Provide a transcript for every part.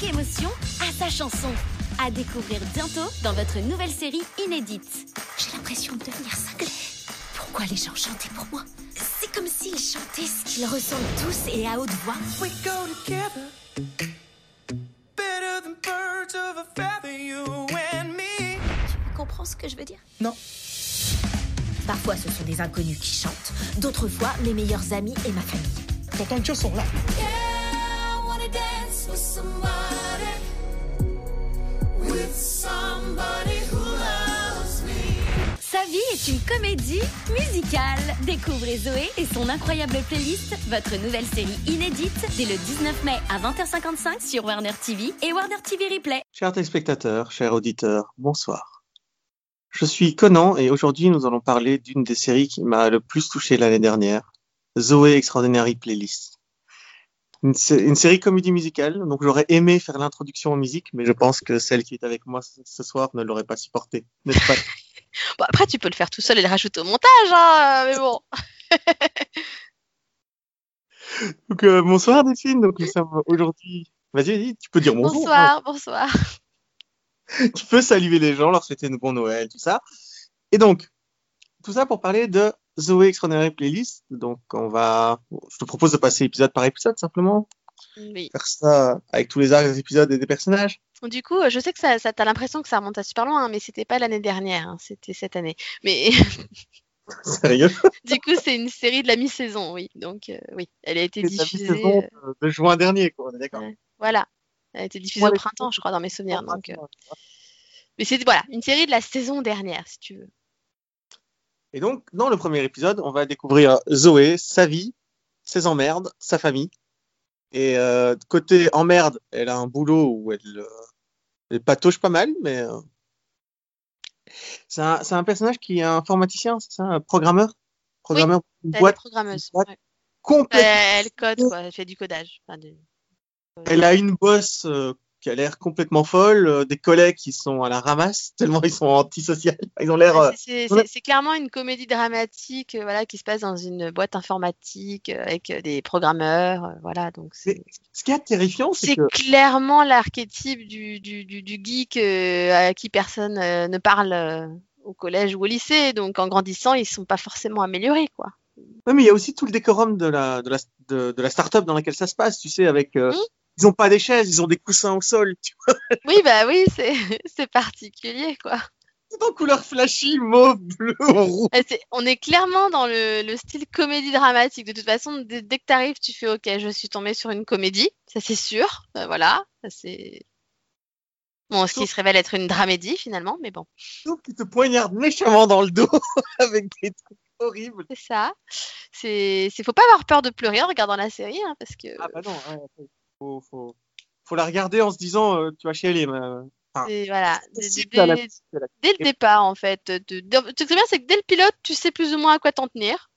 chaque émotion a sa chanson. À découvrir bientôt dans votre nouvelle série inédite. J'ai l'impression de devenir cinglée. Pourquoi les gens chantaient pour moi? C'est comme s'ils chantaient ce qu'ils ressentent tous et à haute voix. We go together. Better than birds of a feather, you and me. Tu comprends ce que je veux dire? Non. Parfois, ce sont des inconnus qui chantent. D'autres fois, mes meilleurs amis et ma famille. T'entends une chanson là Yeah, I wanna dance with Sa vie est une comédie musicale. Découvrez Zoé et son incroyable playlist, votre nouvelle série inédite, dès le 19 mai à 20h55 sur Warner TV et Warner TV Replay. Chers téléspectateurs, chers auditeurs, bonsoir. Je suis Conan et aujourd'hui nous allons parler d'une des séries qui m'a le plus touché l'année dernière, Zoé Extraordinary Playlist. Une, sé- une série comédie musicale, donc j'aurais aimé faire l'introduction en musique, mais je pense que celle qui est avec moi ce soir ne l'aurait pas supporté, n'est-ce pas? Bon, après, tu peux le faire tout seul et le rajouter au montage, hein, mais bon. Donc, euh, bonsoir Delphine, donc nous sommes aujourd'hui... Vas-y, vas-y, tu peux dire bonjour. Bonsoir, bonsoir. tu peux saluer les gens, leur souhaiter un bon Noël, tout ça. Et donc, tout ça pour parler de Zoé Extraordinary Playlist. Donc, on va, je te propose de passer épisode par épisode, simplement. Oui. Faire ça avec tous les arcs des épisodes et des personnages. Du coup, je sais que ça, ça t'as l'impression que ça remonte à super loin, hein, mais c'était pas l'année dernière, hein, c'était cette année. Mais Sérieux? du coup, c'est une série de la mi-saison, oui. Donc, euh, oui, elle a été C'est la diffusée. mi-saison euh, de- de juin dernier, quoi. On est d'accord. Ouais. voilà. Elle a été diffusée Moi, au printemps, je crois, dans mes souvenirs. Donc, euh, Mais c'est voilà, une série de la saison dernière, si tu veux. Et donc, dans le premier épisode, on va découvrir Zoé, sa vie, ses emmerdes, sa famille. Et euh, côté emmerde, elle a un boulot où elle, euh, elle patauge pas mal, mais euh, c'est un, personnage qui est informaticien, c'est ça, un programmeur, programmeur est boîte? programmeuse. boîte ouais. complète. Elle, elle code, quoi. Elle fait du codage. Enfin, de- Elle a une boss euh, qui a l'air complètement folle, euh, des collègues qui sont à la ramasse tellement ils sont antisociaux. Ils ont l'air. euh, c'est- clairement une comédie dramatique euh, voilà, qui se passe dans une boîte informatique avec des programmeurs. voilà, donc c'est Ce qui est terrifiant, c'est c'est que clairement l'archétype du, du, du, du geek à qui personne ne parle au collège ou au lycée. Donc en grandissant, ils sont pas forcément améliorés. quoi. Ouais, mais il y a aussi tout le décorum de la, de la, de, de la start-up dans laquelle ça se passe, tu sais, avec. Mhm. Ils ont pas des chaises, ils ont des coussins au sol. Tu vois, Oui, bah oui, c'est c'est particulier. quoi. tout en couleur flashy, mauve, bleu, rouge. C'est- On est clairement dans le, le style comédie dramatique. De toute façon, dès, dès que tu arrives, tu fais OK, je suis tombée sur une comédie, ça c'est sûr. Euh, voilà, ça c'est. Bon, ce qui se révèle être une dramédie finalement, mais bon, Sauf qu'ils te poignardent méchamment dans le dos avec des trucs horribles. c'est ça. C'est, c'est faut pas avoir peur de pleurer en regardant la série, hein, parce que Ah bah non, ouais, faut, faut, faut la regarder en se disant, euh, tu vas chialer. Mais... enfin, c'est voilà, dès, possible dès- à la- dès le départ en fait. Qui est bien, c'est que dès le pilote, tu sais plus ou moins à quoi t'en tenir.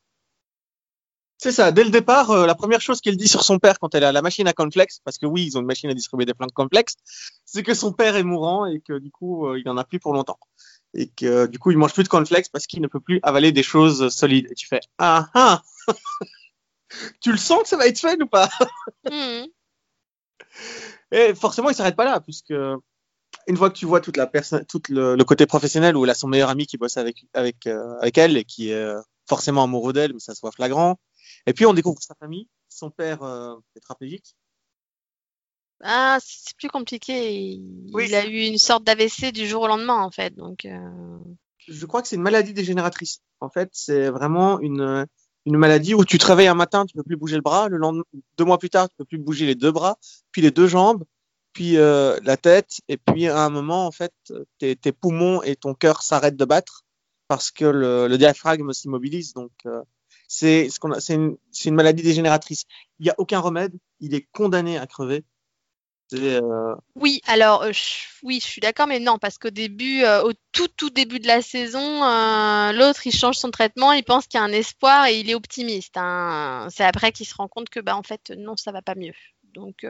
C'est ça, dès le départ, euh, la première chose qu'elle dit sur son père quand elle a la machine à cornflakes, parce que oui, ils ont une machine à distribuer des plein de complexes, c'est que son père est mourant et que du coup, euh, il en a plus pour longtemps. Et que euh, du coup, il mange plus de cornflakes parce qu'il ne peut plus avaler des choses solides. Et tu fais, ah ah Tu le sens que ça va être fait ou pas? Mhm. Et forcément, il s'arrête pas là, puisque une fois que tu vois toute la personne, tout le, le côté professionnel où elle a son meilleur ami qui bosse avec avec euh, avec elle et qui est euh, forcément amoureux d'elle, mais ça se voit flagrant. Et puis on découvre sa famille, son père euh, tétraplégique. Ah, c'est plus compliqué. Il, Oui, il a eu une sorte d'AVC du jour au lendemain en fait, donc. euh, Je crois que c'est une maladie dégénératrice. En fait, c'est vraiment une une maladie où tu te réveilles un matin, tu peux plus bouger le bras, le lendemain, deux mois plus tard, tu peux plus bouger les deux bras, puis les deux jambes, puis euh, la tête, et puis à un moment, en fait, tes, tes poumons et ton cœur s'arrêtent de battre parce que le, le diaphragme s'immobilise. Donc, euh, c'est ce une, une maladie dégénératrice. Il n'y a aucun remède. Il est condamné à crever. Euh, Oui, alors euh, oui, je suis d'accord, mais non, parce qu'au début, euh, au tout tout début de la saison, l'autre il change son traitement, il pense qu'il y a un espoir et il est optimiste. hein. C'est après qu'il se rend compte que bah en fait non, ça va pas mieux. Donc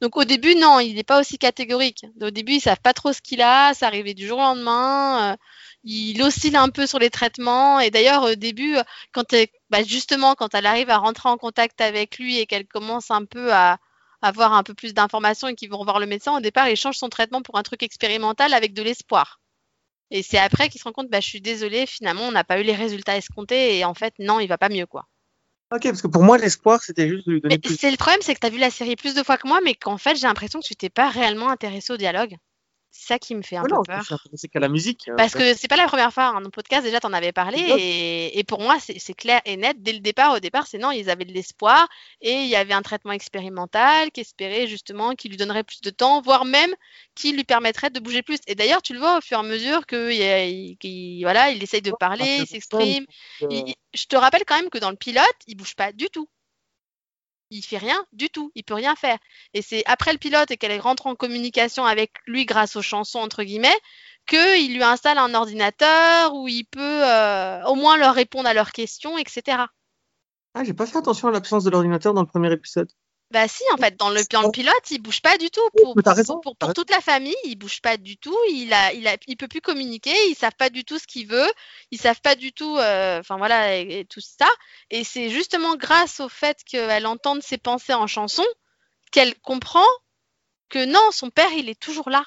donc au début non, il n'est pas aussi catégorique. Au début ils savent pas trop ce qu'il a, ça arrivait du jour au lendemain. il oscille un peu sur les traitements et d'ailleurs au début, quand bah, justement quand elle arrive à rentrer en contact avec lui et qu'elle commence un peu à avoir un peu plus d'informations et qui vont revoir le médecin, au départ, il change son traitement pour un truc expérimental avec de l'espoir. Et c'est après qu'il se rend compte, bah, je suis désolée, finalement, on n'a pas eu les résultats escomptés et en fait, non, il va pas mieux, quoi. Ok, parce que pour moi, l'espoir, c'était juste de lui donner plus. c'est le problème, c'est que tu as vu la série plus de fois que moi, mais qu'en fait, j'ai l'impression que tu t'es pas réellement intéressé au dialogue. C'est ça qui me fait un peu peur. intéressé qu'à la musique. euh, Parce que c'est pas la première fois, hein, dans le podcast déjà t'en avais parlé et, et pour moi c'est c'est clair et net dès le départ. Au départ c'est non, ils avaient de l'espoir et il y avait un traitement expérimental qui espérait justement qu'il lui donnerait plus de temps, voire même qui lui permettrait de bouger plus. Et d'ailleurs tu le vois au fur et à mesure qu'il- voilà, il essaye de parler, il s'exprime. je te rappelle quand même que dans le pilote il bouge pas du tout. Il fait rien du tout, il peut rien faire. Et c'est après le pilote et qu'elle rentre en communication avec lui grâce aux chansons entre guillemets qu'il lui installe un ordinateur où il peut euh, au moins leur répondre à leurs questions, etc. Ah, j'ai pas fait attention à l'absence de l'ordinateur dans le premier épisode. Bah si, en fait, dans le, dans le pilote, il bouge pas du tout. Pour, toute la famille, il bouge pas du tout. Il a, il a, il peut plus communiquer. Ils savent pas du tout ce qu'il veut. Ils savent pas du tout, euh, enfin voilà, et, et tout ça. Et c'est justement grâce au fait qu'elle entende ses pensées en chanson qu'elle comprend que non, son père, il est toujours là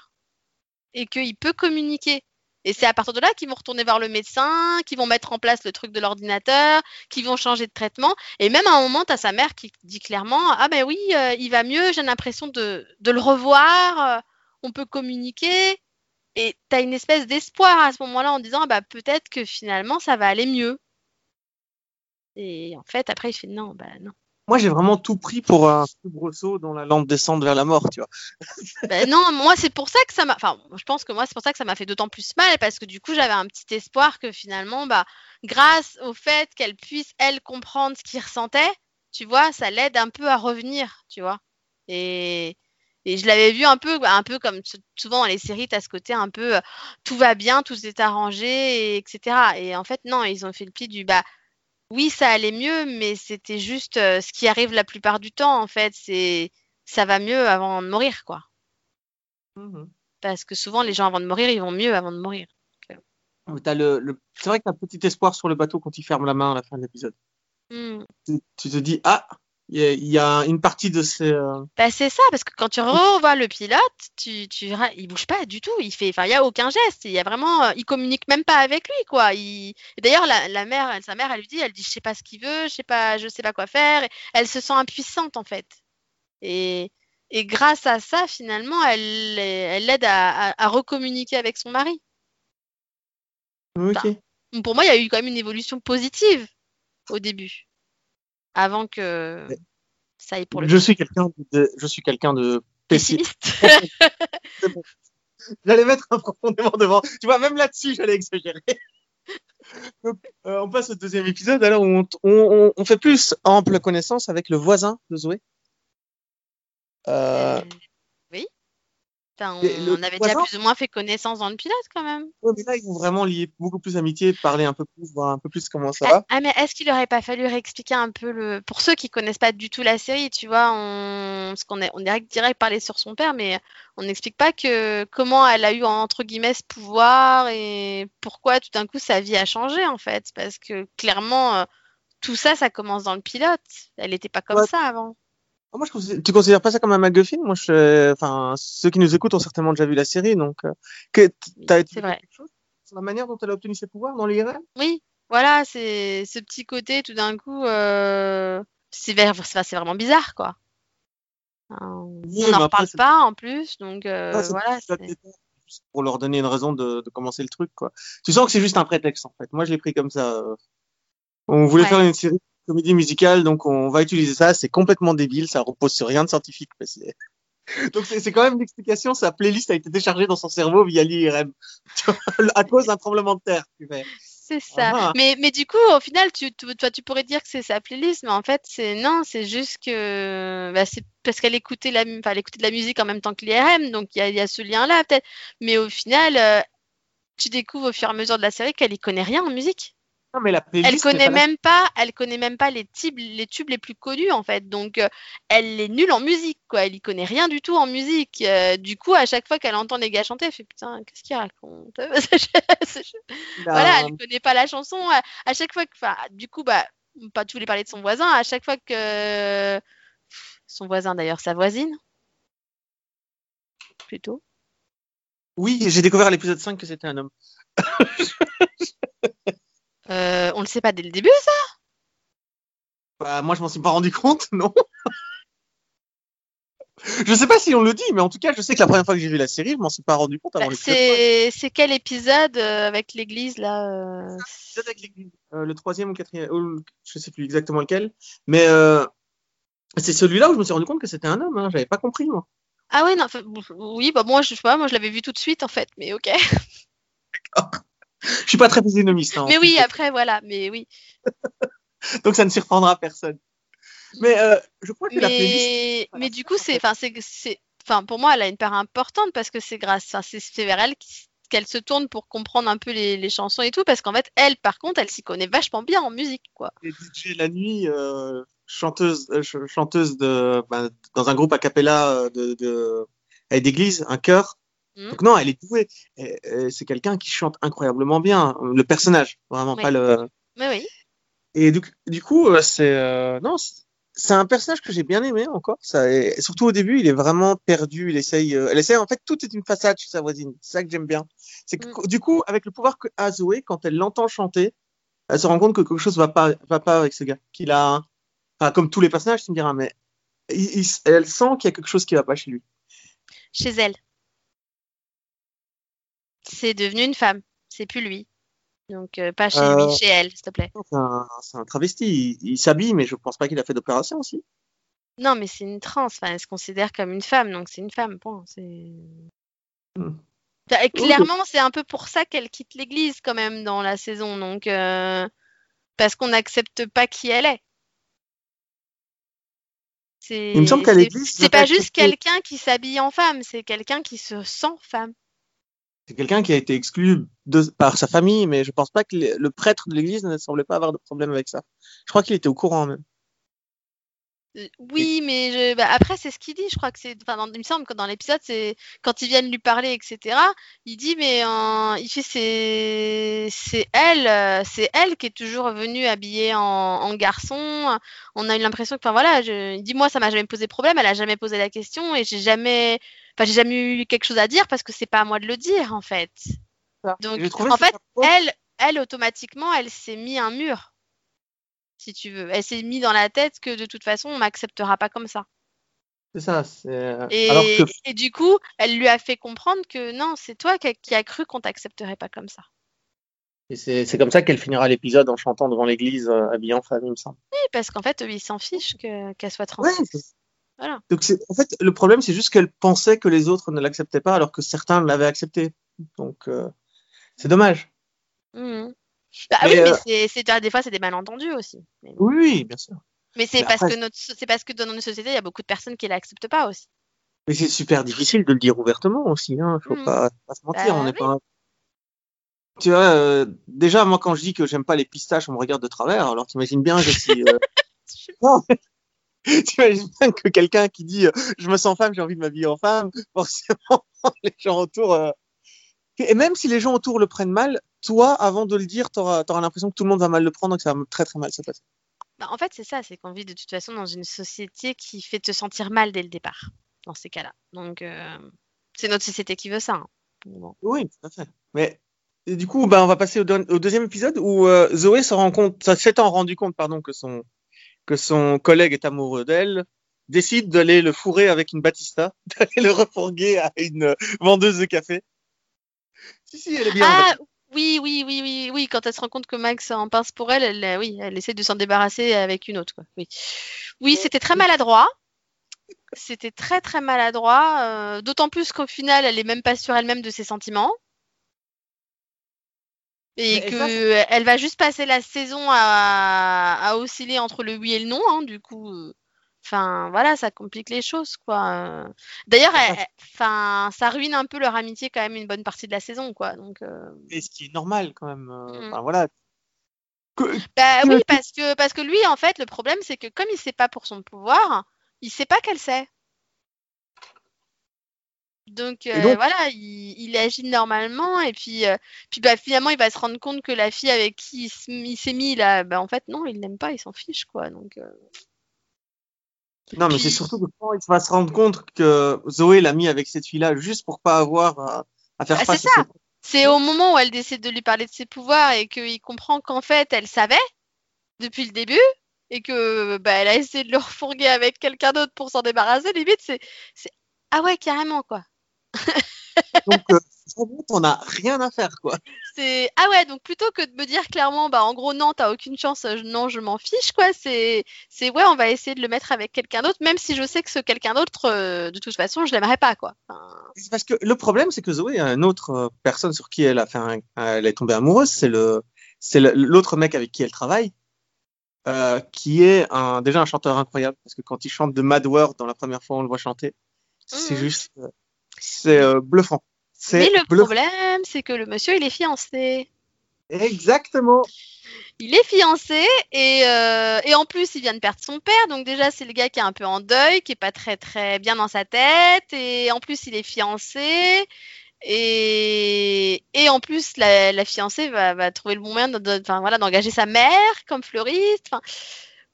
et qu'il peut communiquer. Et c'est à partir de là qu'ils vont retourner voir le médecin, qu'ils vont mettre en place le truc de l'ordinateur, qu'ils vont changer de traitement. Et même à un moment, tu as sa mère qui dit clairement Ah ben oui, euh, il va mieux, j'ai l'impression de, le revoir, euh, on peut communiquer. Et tu as une espèce d'espoir à ce moment-là en disant ah bah, peut-être que finalement ça va aller mieux. Et en fait, après, il fait non, bah non. Moi, j'ai vraiment tout pris pour un soubresaut dans la lampe descente vers la mort, tu vois. Ben non, moi c'est pour ça que ça m'a. Enfin, je pense que moi c'est pour ça que ça m'a fait d'autant plus mal parce que du coup j'avais un petit espoir que finalement, bah, grâce au fait qu'elle puisse elle comprendre ce qu'il ressentait, tu vois, ça l'aide un peu à revenir, tu vois. Et et je l'avais vu un peu, un peu comme souvent dans les séries, t'as ce côté un peu euh, tout va bien, tout est arrangé, et, etc. Et en fait non, ils ont fait le pli du bah oui ça allait mieux, mais c'était juste euh, ce qui arrive la plupart du temps en fait, c'est ça va mieux avant de mourir quoi. Mhm. Parce que souvent, les gens avant de mourir, ils vont mieux avant de mourir. Le, le... C'est vrai que t'as un petit espoir sur le bateau quand il ferme la main à la fin de l'épisode. Tu, tu te dis, ah, il y, a- il y a une partie de ces. euh, Bah, c'est ça, parce que quand tu revois le pilote, tu, tu il bouge pas du tout. Il fait, enfin, il y a aucun geste. Il y a vraiment, euh, il communique même pas avec lui, quoi. Il... D'ailleurs, la, la mère, elle- sa mère, elle lui dit, elle dit, je sais pas ce qu'il veut, je sais pas, je sais pas quoi faire. Et elle se sent impuissante, en fait. Et, et grâce à ça, finalement, elle, elle l'aide à, à, à recommuniquer avec son mari. Ok. Donc, Pour moi, il y a eu quand même une évolution positive au début, avant que ça aille pour le Je suis quelqu'un de, je suis quelqu'un de pessimiste. J'allais mettre un profondément devant. Tu vois, même là-dessus, j'allais exagérer. Donc, euh, on passe au deuxième épisode, alors où on, on, fait plus ample connaissance avec le voisin de Zoé. Euh, Euh. Enfin, on, avait déjà plus ou moins fait connaissance dans le pilote quand même. ouais, mais là, ils vont vraiment lier beaucoup plus amitié, parler un peu plus, voir un peu plus comment ça Ah, va. ah, mais est-ce qu'il aurait pas fallu réexpliquer un peu le. Pour ceux qui connaissent pas du tout la série, tu vois, on. Parce qu'on est... on dirait que direct parler sur son père, mais on n'explique pas que comment elle a eu entre guillemets ce pouvoir et pourquoi tout d'un coup sa vie a changé en fait. Parce que clairement, euh, tout ça, ça commence dans le pilote. Elle n'était pas comme Ouais. ça avant. Ah, Moi, je considère, tu considères pas ça comme un MacGuffin Moi, je, enfin, ceux qui nous écoutent ont certainement déjà vu la série, donc, euh, que, t'as été C'est vrai. quelque chose sur la manière dont elle a obtenu ses pouvoirs dans l'IRL Oui, voilà, c'est ce petit côté tout d'un coup, euh, c'est vraiment bizarre, quoi. Oui, on mais n'en reparle pas en plus, donc euh, c'est voilà. pour leur donner une raison de, de commencer le truc, quoi. Tu sens que c'est juste un prétexte, en fait. Moi, je l'ai pris comme ça. euh. On voulait Ouais. faire une série comédie musicale, donc on va utiliser ça. C'est complètement débile, ça repose sur rien de scientifique. donc c'est quand même l'explication. Sa playlist a été déchargée dans son cerveau via l'IRM à cause d'un tremblement de terre. C'est ça. Ah. Mais, mais du coup, au final, tu, toi, tu pourrais dire que c'est sa playlist, mais en fait, c'est non, c'est juste que bah, c'est parce qu'elle écoutait la, enfin, elle écoutait de la musique en même temps que l'IRM, donc il y a, il y a ce lien-là peut-être. Mais au final, euh, tu découvres au fur et à mesure de la série qu'elle y connaît rien en musique. Non, mais la playlist. Elle connaît pas même pas, elle connaît même pas les tubes, les tubes les plus connus en fait. Donc euh, elle est nulle en musique quoi. Elle y connaît rien du tout en musique. Euh, du coup, à chaque fois qu'elle entend les gars chanter, elle fait putain, qu'est-ce qu'il raconte? La- Voilà, elle connaît pas la chanson. À, à chaque fois que, enfin, du coup, bah, pas tu voulais parler de son voisin. À chaque fois que son voisin d'ailleurs, sa voisine. Plutôt. Oui, j'ai découvert à l'épisode 5 que c'était un homme. Euh, on le sait pas dès le début, ça? Bah, moi, je m'en suis pas rendu compte, non. je sais pas si on le dit, mais en tout cas, je sais que la première fois que j'ai vu la série, je m'en suis pas rendu compte avant Bah, l'épisode C'est c'est quel épisode euh, avec l'église là euh, Peut-être avec l'église. Euh, le troisième ou quatrième, ou je sais plus exactement lequel, mais c'est celui-là où je me suis rendu compte que c'était un homme. Hein. J'avais pas compris moi. Ah oui, non, oui, bah moi je sais pas, moi je l'avais vu tout de suite en fait, mais ok. Je suis pas très physionomiste. Hein, Mais oui, après voilà, mais oui. Donc ça ne surprendra personne. Mais euh, je crois que la playlist. Mais, du coup, c'est, enfin, c'est, c'est, enfin, pour moi, elle a une part importante parce que c'est grâce, enfin, c'est, vers elle qu'elle se tourne pour comprendre un peu les, les chansons et tout, parce qu'en fait, elle, par contre, elle s'y connaît vachement bien en musique, quoi. est DJ la nuit, euh, chanteuse, euh, ch- chanteuse de, ben, dans un groupe a cappella de, de, d'église, un chœur. Mhm. Donc non, elle est douée. C'est quelqu'un qui chante incroyablement bien. Le personnage, vraiment pas le. Mais oui. Et du, du coup, euh, c'est euh, non, c'est- un personnage que j'ai bien aimé encore. Ça, et surtout au début, il est vraiment perdu. Il essaye, euh, elle essaye. En fait, tout est une façade chez sa voisine. C'est ça que j'aime bien. C'est que du coup, avec le pouvoir que a Zoé, quand elle l'entend chanter, elle se rend compte que quelque chose va pas, va pas avec ce gars. Qu'il a, enfin, comme tous les personnages, tu me diras, mais il- il- elle sent qu'il y a quelque chose qui va pas chez lui. Chez elle. C'est devenu une femme. C'est plus lui. Donc, euh, pas chez Euh, lui, chez elle, s'il te plaît. C'est un, travesti. Il, il s'habille, mais je pense pas qu'il a fait d'opération aussi. Non, mais c'est une trans. Enfin, elle se considère comme une femme, donc c'est une femme. Bon, c'est. Hmm. Clairement, c'est un peu pour ça qu'elle quitte l'église quand même dans la saison. Donc, euh, parce qu'on n'accepte pas qui elle est. C'est. Il me semble qu'à l'église, C'est pas juste quelqu'un qui s'habille en femme, c'est quelqu'un qui se sent femme. C'est quelqu'un qui a été exclu par sa famille, mais je pense pas que le, prêtre de l'église ne semblait pas avoir de problème avec ça. Je crois qu'il était au courant même. Euh, Oui, mais bah, après, c'est ce qu'il dit. Je crois que c'est. Enfin, dans- il me semble que dans l'épisode, c'est quand ils viennent lui parler, etc. Il dit, mais euh, il fait, c'est, c'est elle, euh, c'est elle qui est toujours venue habillée en, en garçon. On a eu l'impression que, enfin voilà, je, il dit, moi, ça m'a jamais posé problème. Elle a jamais posé la question et j'ai jamais, enfin, j'ai jamais eu quelque chose à dire parce que c'est pas à moi de le dire, en fait. Donc, J'ai trouvé en fait, elle, elle automatiquement, elle s'est mis un mur, si tu veux. Elle s'est mis dans la tête que de toute façon, on m'acceptera pas comme ça. c'est ça. c'est- Et, Alors que et du coup, elle lui a fait comprendre que non, c'est toi qui, a- qui a cru qu'on t'accepterait pas comme ça. et c'est comme ça qu'elle finira l'épisode en chantant devant l'église euh, habillée en femme, il me semble. Oui, parce qu'en fait, eux, ils s'en fichent que- qu'elle soit trans. Ouais, Voilà. Donc en fait le problème c'est juste qu'elle pensait que les autres ne l'acceptaient pas alors que certains l'avaient accepté. Donc euh, c'est dommage. Mhm. Bah Mais, oui, mais euh, c'est- ah, des fois, c'est des malentendus aussi. Mais, Oui, oui, bien sûr. mais c'est Mais parce après- que notre, c'est parce que dans notre société, il y a beaucoup de personnes qui l'acceptent pas aussi. Mais c'est super difficile de le dire ouvertement aussi. Hein. Faut Mhm. pas, pas se mentir. Bah on n'est oui. pas. Tu vois, euh, déjà moi quand je dis que j'aime pas les pistaches, on me regarde de travers. Alors t'imagines bien que si euh, Non, mais T'imagines bien que quelqu'un qui dit euh, je me sens femme, j'ai envie de m'habiller en femme, forcément les gens autour. euh, Et même si les gens autour le prennent mal, toi, avant de le dire, t'auras auras, l'impression que tout le monde va mal le prendre, donc ça va très très mal se passer. Bah, en fait, c'est ça, c'est qu'on vit de toute façon dans une société qui fait te sentir mal dès le départ, dans ces cas-là. Donc, euh, c'est notre société qui veut ça. hein. Bon. Oui, tout à fait. Mais et du coup, bah, on va passer au, deux- au deuxième épisode où euh, Zoé rend compte, s'étant rendu compte, pardon, que son que son collègue est amoureux d'elle, décide d'aller le fourrer avec une Batista, d'aller le refourguer à une vendeuse de café. Si, si, elle est bien. Ah, oui, oui, oui, oui, oui, quand elle se rend compte que Max en pince pour elle, elle, oui, elle essaie de s'en débarrasser avec une autre, quoi. Oui, oui c'était très maladroit. C'était très, très maladroit. euh, D'autant plus qu'au final, elle est même pas sûre elle-même de ses sentiments. Et Mais que ça, euh, elle va juste passer la saison à, à osciller entre le oui et le non, hein, du coup. euh, Enfin, voilà, ça complique les choses, quoi. D'ailleurs, enfin, ça ruine un peu leur amitié quand même une bonne partie de la saison, quoi. Donc, euh, Et ce qui est normal quand même. euh, Mhm. Enfin voilà. Que- Bah oui, parce que, parce que lui, en fait, le problème, c'est que comme il sait pas pour son pouvoir, il sait pas qu'elle sait. Donc, euh, donc- voilà, il, il agit normalement et puis, euh, puis bah, finalement, il va se rendre compte que la fille avec qui il s'est mis là, bah, en fait, non, il l'aime pas, il s'en fiche, quoi. Donc, euh, Non, mais Puis- c'est surtout que quand il va se rendre compte que Zoé l'a mis avec cette fille-là juste pour pas avoir à, à faire Ah, face c'est à ça. ses- C'est au moment où elle décide de lui parler de ses pouvoirs et qu'il comprend qu'en fait, elle savait depuis le début et que bah, elle a essayé de le refourguer avec quelqu'un d'autre pour s'en débarrasser. Limite, c'est ah ouais, carrément quoi. Donc, euh, t'en as rien à faire, quoi. C'est ah ouais, donc plutôt que de me dire clairement, bah en gros non, t'as aucune chance, euh, non, je m'en fiche quoi. C'est c'est ouais, on va essayer de le mettre avec quelqu'un d'autre, même si je sais que ce quelqu'un d'autre, euh, de toute façon, je l'aimerais pas quoi. Enfin, parce que le problème, c'est que Zoé a une autre euh, personne sur qui elle a fait un- elle est tombée amoureuse, c'est le, c'est l'autre mec avec qui elle travaille, euh, qui est un, déjà un chanteur incroyable, parce que quand il chante de Mad World dans la première fois, on le voit chanter, c'est Mhm. juste, c'est euh, bluffant. Mais le bluffant. problème, c'est que le monsieur, il est fiancé. Exactement. Il est fiancé et, euh, et en plus il vient de perdre son père, donc déjà c'est le gars qui est un peu en deuil, qui est pas très très bien dans sa tête et en plus il est fiancé et, et en plus la, la fiancée va, va trouver le bon moyen de- voilà, d'engager sa mère comme fleuriste.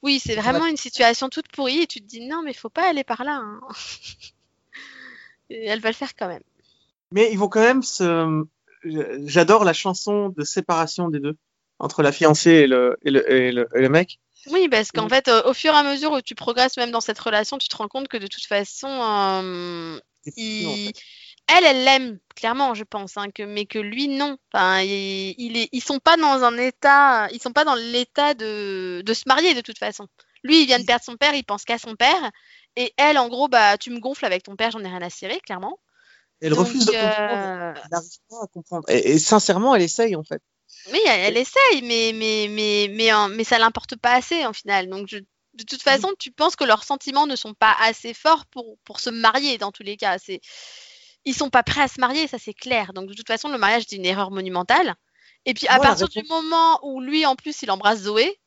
Oui, c'est vraiment une situation toute pourrie et tu te dis non mais faut pas aller par là. hein. Elle va le faire quand même. Mais ils vont quand même se. J'adore la chanson de séparation des deux entre la fiancée et le et le, et le, et le mec. Oui, parce qu'en fait, euh, au fur et à mesure où tu progresses même dans cette relation, tu te rends compte que de toute façon, euh, C'est il- fou, en fait. elle, elle l'aime clairement, je pense, hein, que, mais que lui, non. Enfin, il, il est, ils sont pas dans un état, ils sont pas dans l'état de, de se marier de toute façon. Lui, il vient de perdre son père, il pense qu'à son père, et elle, en gros, bah, tu me gonfles avec ton père, j'en ai rien à cirer, clairement. Elle Donc, refuse de euh, comprendre. Elle n'arrive pas à comprendre. Et, et sincèrement, elle essaye en fait. Oui, elle, elle essaye, mais, mais, mais, mais, en- mais ça l'importe pas assez en final. Donc, je- de toute façon, tu penses que leurs sentiments ne sont pas assez forts pour, pour se marier dans tous les cas. C'est, ils sont pas prêts à se marier, ça c'est clair. Donc, de toute façon, le mariage est une erreur monumentale. Et puis, à Moi, partir du moment où lui, en plus, il embrasse Zoé,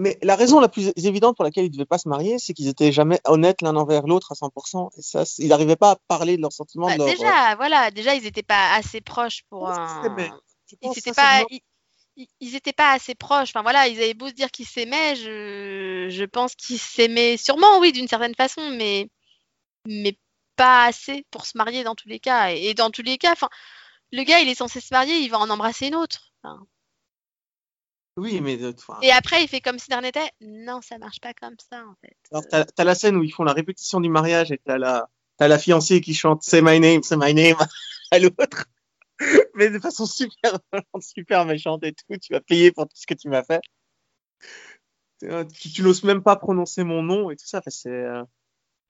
Mais la raison la plus évidente pour laquelle ils ne devaient pas se marier, c'est qu'ils étaient jamais honnêtes l'un envers l'autre à 100%. Et ça, ils n'arrivaient pas à parler de leurs sentiments. bah, de leur... déjà, voilà, déjà, ils étaient pas assez proches pour. Un- ils pense s'étaient pas ils, ils- assez proches enfin voilà ils avaient beau se dire qu'ils s'aimaient je, je pense qu'ils s'aimaient sûrement oui d'une certaine façon mais mais pas assez pour se marier dans tous les cas et, et dans tous les cas enfin le gars il est censé se marier il va en embrasser une autre Enfin, Oui, mais enfin, et après il fait comme si de rien n'était non ça marche pas comme ça en fait alors t'as as la scène où ils font la répétition du mariage et t'as la la fiancée qui chante "Say my name, say my name" à l'autre, mais de façon super super méchante et tout. Tu vas payer pour tout ce que tu m'as fait. Euh, Tu, tu n'oses même pas prononcer mon nom et tout ça. Enfin, c'est euh,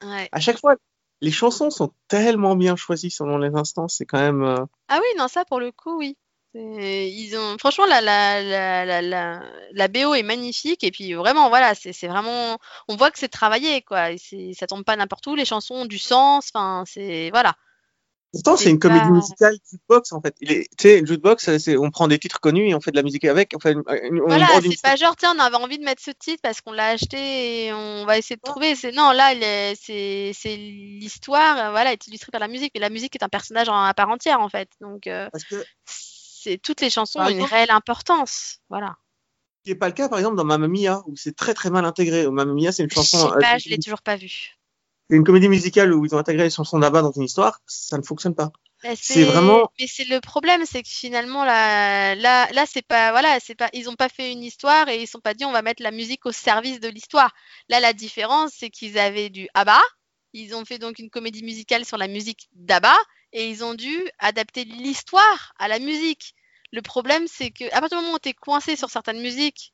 ouais. à chaque fois, les chansons sont tellement bien choisies selon les instants. C'est quand même. euh, ah oui non ça pour le coup oui Ils ont franchement la, la, la, la, BO est magnifique et puis vraiment voilà c'est vraiment on voit que c'est travaillé quoi et ça tombe pas n'importe où les chansons ont du sens enfin c'est voilà Pourtant, C'est une comédie musicale jukebox en fait. Tu sais, une jukebox, c'est- on prend des titres connus et on fait de la musique avec. On fait, voilà c'est pas genre tiens on avait envie de mettre ce titre parce qu'on l'a acheté et on va essayer de trouver c'est non là c'est c'est l'histoire euh, voilà est illustrée par la musique mais la musique est un personnage en, à part entière en fait donc toutes les chansons Par ont une réelle importance voilà ce qui n'est pas le cas, par exemple, dans Mamma Mia, où c'est très très mal intégré. Mamma Mia, c'est une chanson, euh, je l'ai toujours pas vu c'est une comédie musicale où ils ont intégré les chansons d'Abba dans une histoire. Ça ne fonctionne pas. Bah, C'est vraiment- Mais c'est le problème, c'est que finalement là, là, là, c'est pas, voilà, c'est pas, ils ont pas fait une histoire et ils sont pas dit on va mettre la musique au service de l'histoire. Là, la différence, c'est qu'ils avaient du ABBA, ils ont fait donc une comédie musicale sur la musique d'ABBA et ils ont dû adapter l'histoire à la musique. Le problème, c'est que à partir du moment où tu es coincé sur certaines musiques,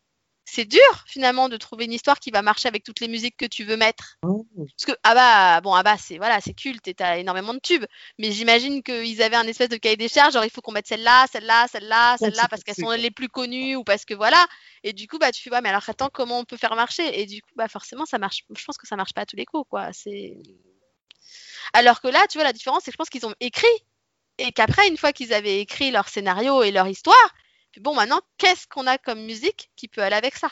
c'est dur finalement de trouver une histoire qui va marcher avec toutes les musiques que tu veux mettre. Parce que ABBA, bon, ABBA, c'est voilà, c'est culte et t'as énormément de tubes. Mais j'imagine qu'ils avaient un espèce de cahier des charges, genre il faut qu'on mette celle-là, celle-là, celle-là, celle-là, parce qu'elles sont les plus connues ou parce que voilà. Et du coup, bah tu fais, ouais, mais alors attends, comment on peut faire marcher? Et du coup, bah forcément, ça marche. Je pense que ça marche pas à tous les coups, quoi. C'est. Alors que là, tu vois, la différence, c'est que je pense qu'ils ont écrit et qu'après, une fois qu'ils avaient écrit leur scénario et leur histoire, bon, maintenant, qu'est-ce qu'on a comme musique qui peut aller avec ça?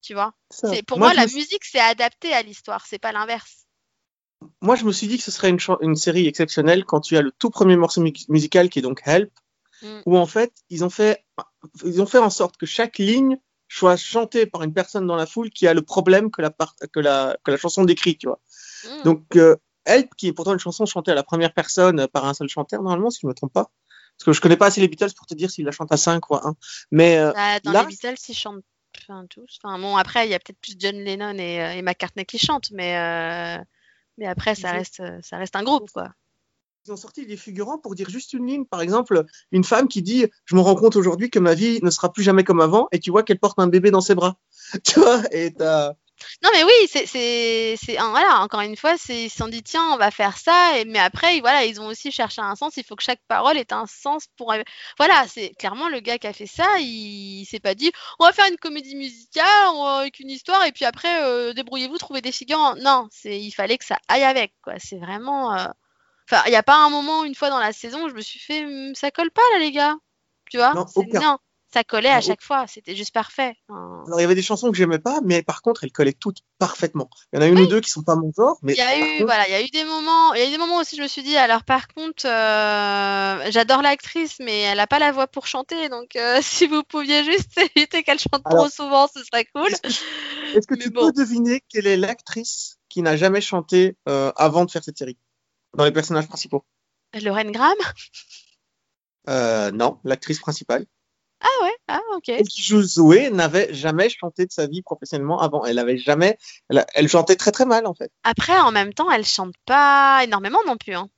Tu vois? C'est pour moi, la me- musique, c'est adapté à l'histoire, c'est pas l'inverse. moi, je me suis dit que ce serait une, série exceptionnelle quand tu as le tout premier morceau mu- musical qui est donc Help, Mm. où en fait, ils ont fait, ils ont fait en sorte que chaque ligne soit chantée par une personne dans la foule qui a le problème que la, part- que la, que la chanson décrit, tu vois. Mm. Donc, euh, Help, qui est pourtant une chanson chantée à la première personne par un seul chanteur, normalement, si je ne me trompe pas. Parce que je connais pas assez les Beatles pour te dire s'ils la chantent à 5 ou à 1. Mais euh, Bah, dans là- les Beatles, ils chantent enfin, tous. Enfin, bon, après, il y a peut-être plus John Lennon et, euh, et McCartney qui chantent, mais, euh, mais après, ça reste, ça reste un groupe, quoi. ils ont sorti des figurants pour dire juste une ligne. Par exemple, une femme qui dit Je me rends compte aujourd'hui que ma vie ne sera plus jamais comme avant, et tu vois qu'elle porte un bébé dans ses bras. Tu vois Et t'as. Non, mais oui, c'est, voilà, encore une fois, c'est, ils se sont dit, tiens, on va faire ça, et, mais après, voilà, ils ont aussi cherché un sens, il faut que chaque parole ait un sens pour, voilà, c'est clairement le gars qui a fait ça, il, il s'est pas dit, on va faire une comédie musicale, avec une histoire, et puis après, euh, débrouillez-vous, trouvez des figurants. Non, il fallait que ça aille avec, quoi, c'est vraiment, euh, enfin, il n'y a pas un moment, une fois dans la saison, où je me suis fait, Hum, ça colle pas, là, les gars, tu vois? Non, C'est- aucun. non, ça collait à chaque fois, c'était juste parfait. Alors, il y avait des chansons que j'aimais pas, mais par contre, elles collaient toutes parfaitement. Il y en a une ou deux qui sont pas mon genre, mais. Il y a eu, contre, voilà, il y a eu des moments, il y a eu des moments aussi, je me suis dit, alors par contre, euh, j'adore l'actrice, mais elle a pas la voix pour chanter, donc euh, si vous pouviez juste éviter qu'elle chante trop souvent, ce serait cool. Est-ce que tu bon. peux deviner quelle est l'actrice qui n'a jamais chanté euh, avant de faire cette série? Dans les personnages principaux? Lorraine Graham? Non, l'actrice principale. Ah ouais, ah ok. Celle qui joue Zoé n'avait jamais chanté de sa vie professionnellement avant. Elle avait jamais. Elle, elle chantait très très mal en fait. Après, en même temps, elle chante pas énormément non plus, hein,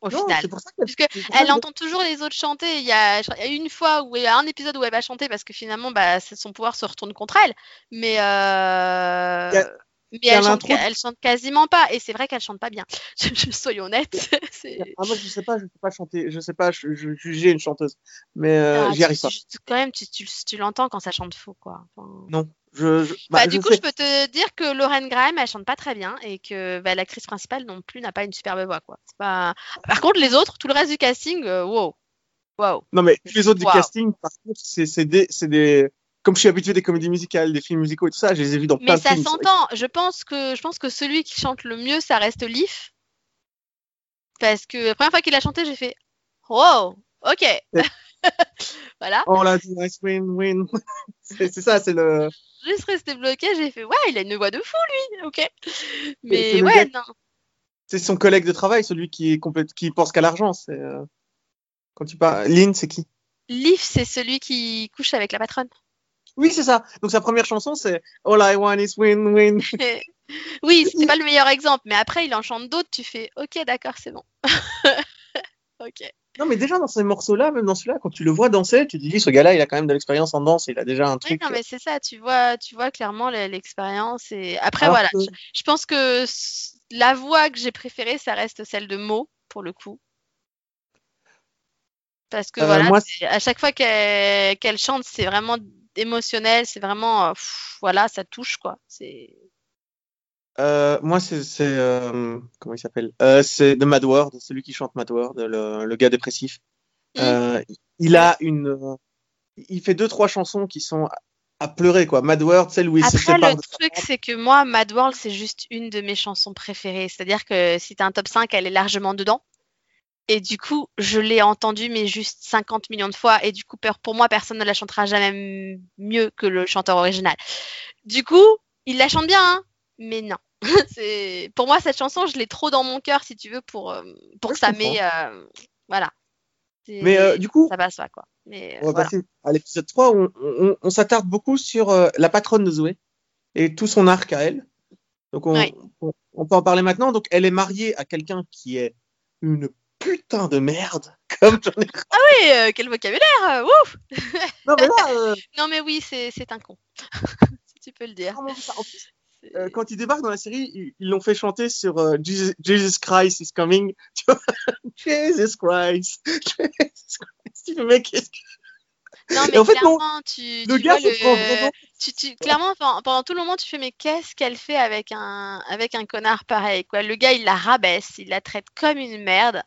au Non, final. c'est pour ça pour ça Elle que- entend toujours les autres chanter. Il y a, une fois où il y a un épisode où elle va chanter parce que finalement, bah, son pouvoir se retourne contre elle. Mais, euh, Il y a- mais elle, chante, elle chante quasiment pas. Et c'est vrai qu'elle chante pas bien. Je, je- soyons honnêtes. Ah, moi je sais pas, je sais pas chanter, je sais pas je, je, juger une chanteuse, mais euh, Ah, j'y tu- arrive pas. tu- quand même, tu, tu, tu l'entends quand ça chante faux, quoi. Enfin, Non, je. je- bah, Bah, du coup, sais. je peux te dire que Lorraine Graham, elle chante pas très bien et que bah, l'actrice principale non plus n'a pas une superbe voix, quoi. Pas... Par contre, les autres, tout le reste du casting, euh, wow. Wow. Non, mais les autres du casting, par contre, c'est c'est des, c'est des. Comme je suis habitué des comédies musicales, des films musicaux et tout ça, je les ai vus dans plein Mais de ça films. s'entend. Je pense que je pense que celui qui chante le mieux, ça reste Leaf. Parce que la première fois qu'il a chanté, j'ai fait Wow, ok. voilà. Oh là, nice win, win. c'est ça, c'est le. Juste resté bloqué, j'ai fait Ouais, il a une voix de fou, lui. Ok. Mais ouais, gars- non. C'est son collègue de travail, celui qui est complète, qui pense qu'à l'argent. C'est euh, quand tu parles. Lynn, c'est qui? Leaf, c'est celui qui couche avec la patronne. Oui, c'est ça. Donc sa première chanson, c'est All I Want Is Win, Win. oui, c'est pas le meilleur exemple, mais après, il en chante d'autres, tu fais Ok, d'accord, c'est bon. ok. Non, mais déjà dans ces morceaux-là, même dans celui-là, quand tu le vois danser, tu te dis, ce gars-là, il a quand même de l'expérience en danse, il a déjà un Oui, truc. non, mais c'est ça, tu vois, tu vois clairement le- l'expérience. Et après, voilà, je, je pense que la voix que j'ai préférée, ça reste celle de Mo, pour le coup. Parce que Euh, voilà, moi, à chaque fois qu'elle qu'elle chante, c'est vraiment émotionnel, c'est vraiment, euh, pff, voilà, ça touche, quoi. C'est Euh, moi, c'est, c'est euh, comment il s'appelle? Euh, C'est de Mad World, celui qui chante Mad World, le, le gars dépressif. Mm. Il a une, il fait deux trois chansons qui sont à- pleurer quoi. Mad World, celle où il se Après, sépare le truc, c'est que moi, Mad World, c'est juste une de mes chansons préférées. C'est-à-dire que si t'as un top 5, elle est largement dedans. Et du coup, je l'ai entendue, mais juste 50 millions de fois. Et du coup, pour moi, personne ne la chantera jamais mieux que le chanteur original. Du coup, il la chante bien, hein, mais non. Pour moi, cette chanson, je l'ai trop dans mon cœur, si tu veux, pour, euh, pour que ça euh, Voilà. Mais euh, du coup, Ça passe pas, quoi. Mais euh, on va voilà. passer à l'épisode 3 où on, on- on s'attarde beaucoup sur euh, la patronne de Zoé et tout son arc à elle. Donc on, Oui. on, on peut en parler maintenant. Donc elle est mariée à quelqu'un qui est une putain de merde. Comme j'en ai. Oui, euh, quel vocabulaire euh, Ouf Non mais là, euh, Non, mais oui, c'est c'est un con. si tu peux le dire. comment on dit ça En plus, euh, quand ils débarquent dans la série, ils l'ont fait chanter sur euh, Jesus, Jesus Christ is coming. Tu vois Jesus Christ. Jesus Christ. Tu fais, mec, qu'est-ce que- Non, mais en fait, non, clairement, tu, le tu gars prend vraiment. tu, tu- clairement, pendant, pendant tout le moment, tu fais, mais qu'est-ce qu'elle fait avec un, avec un connard pareil, quoi. Le gars, il la rabaisse, il la traite comme une merde.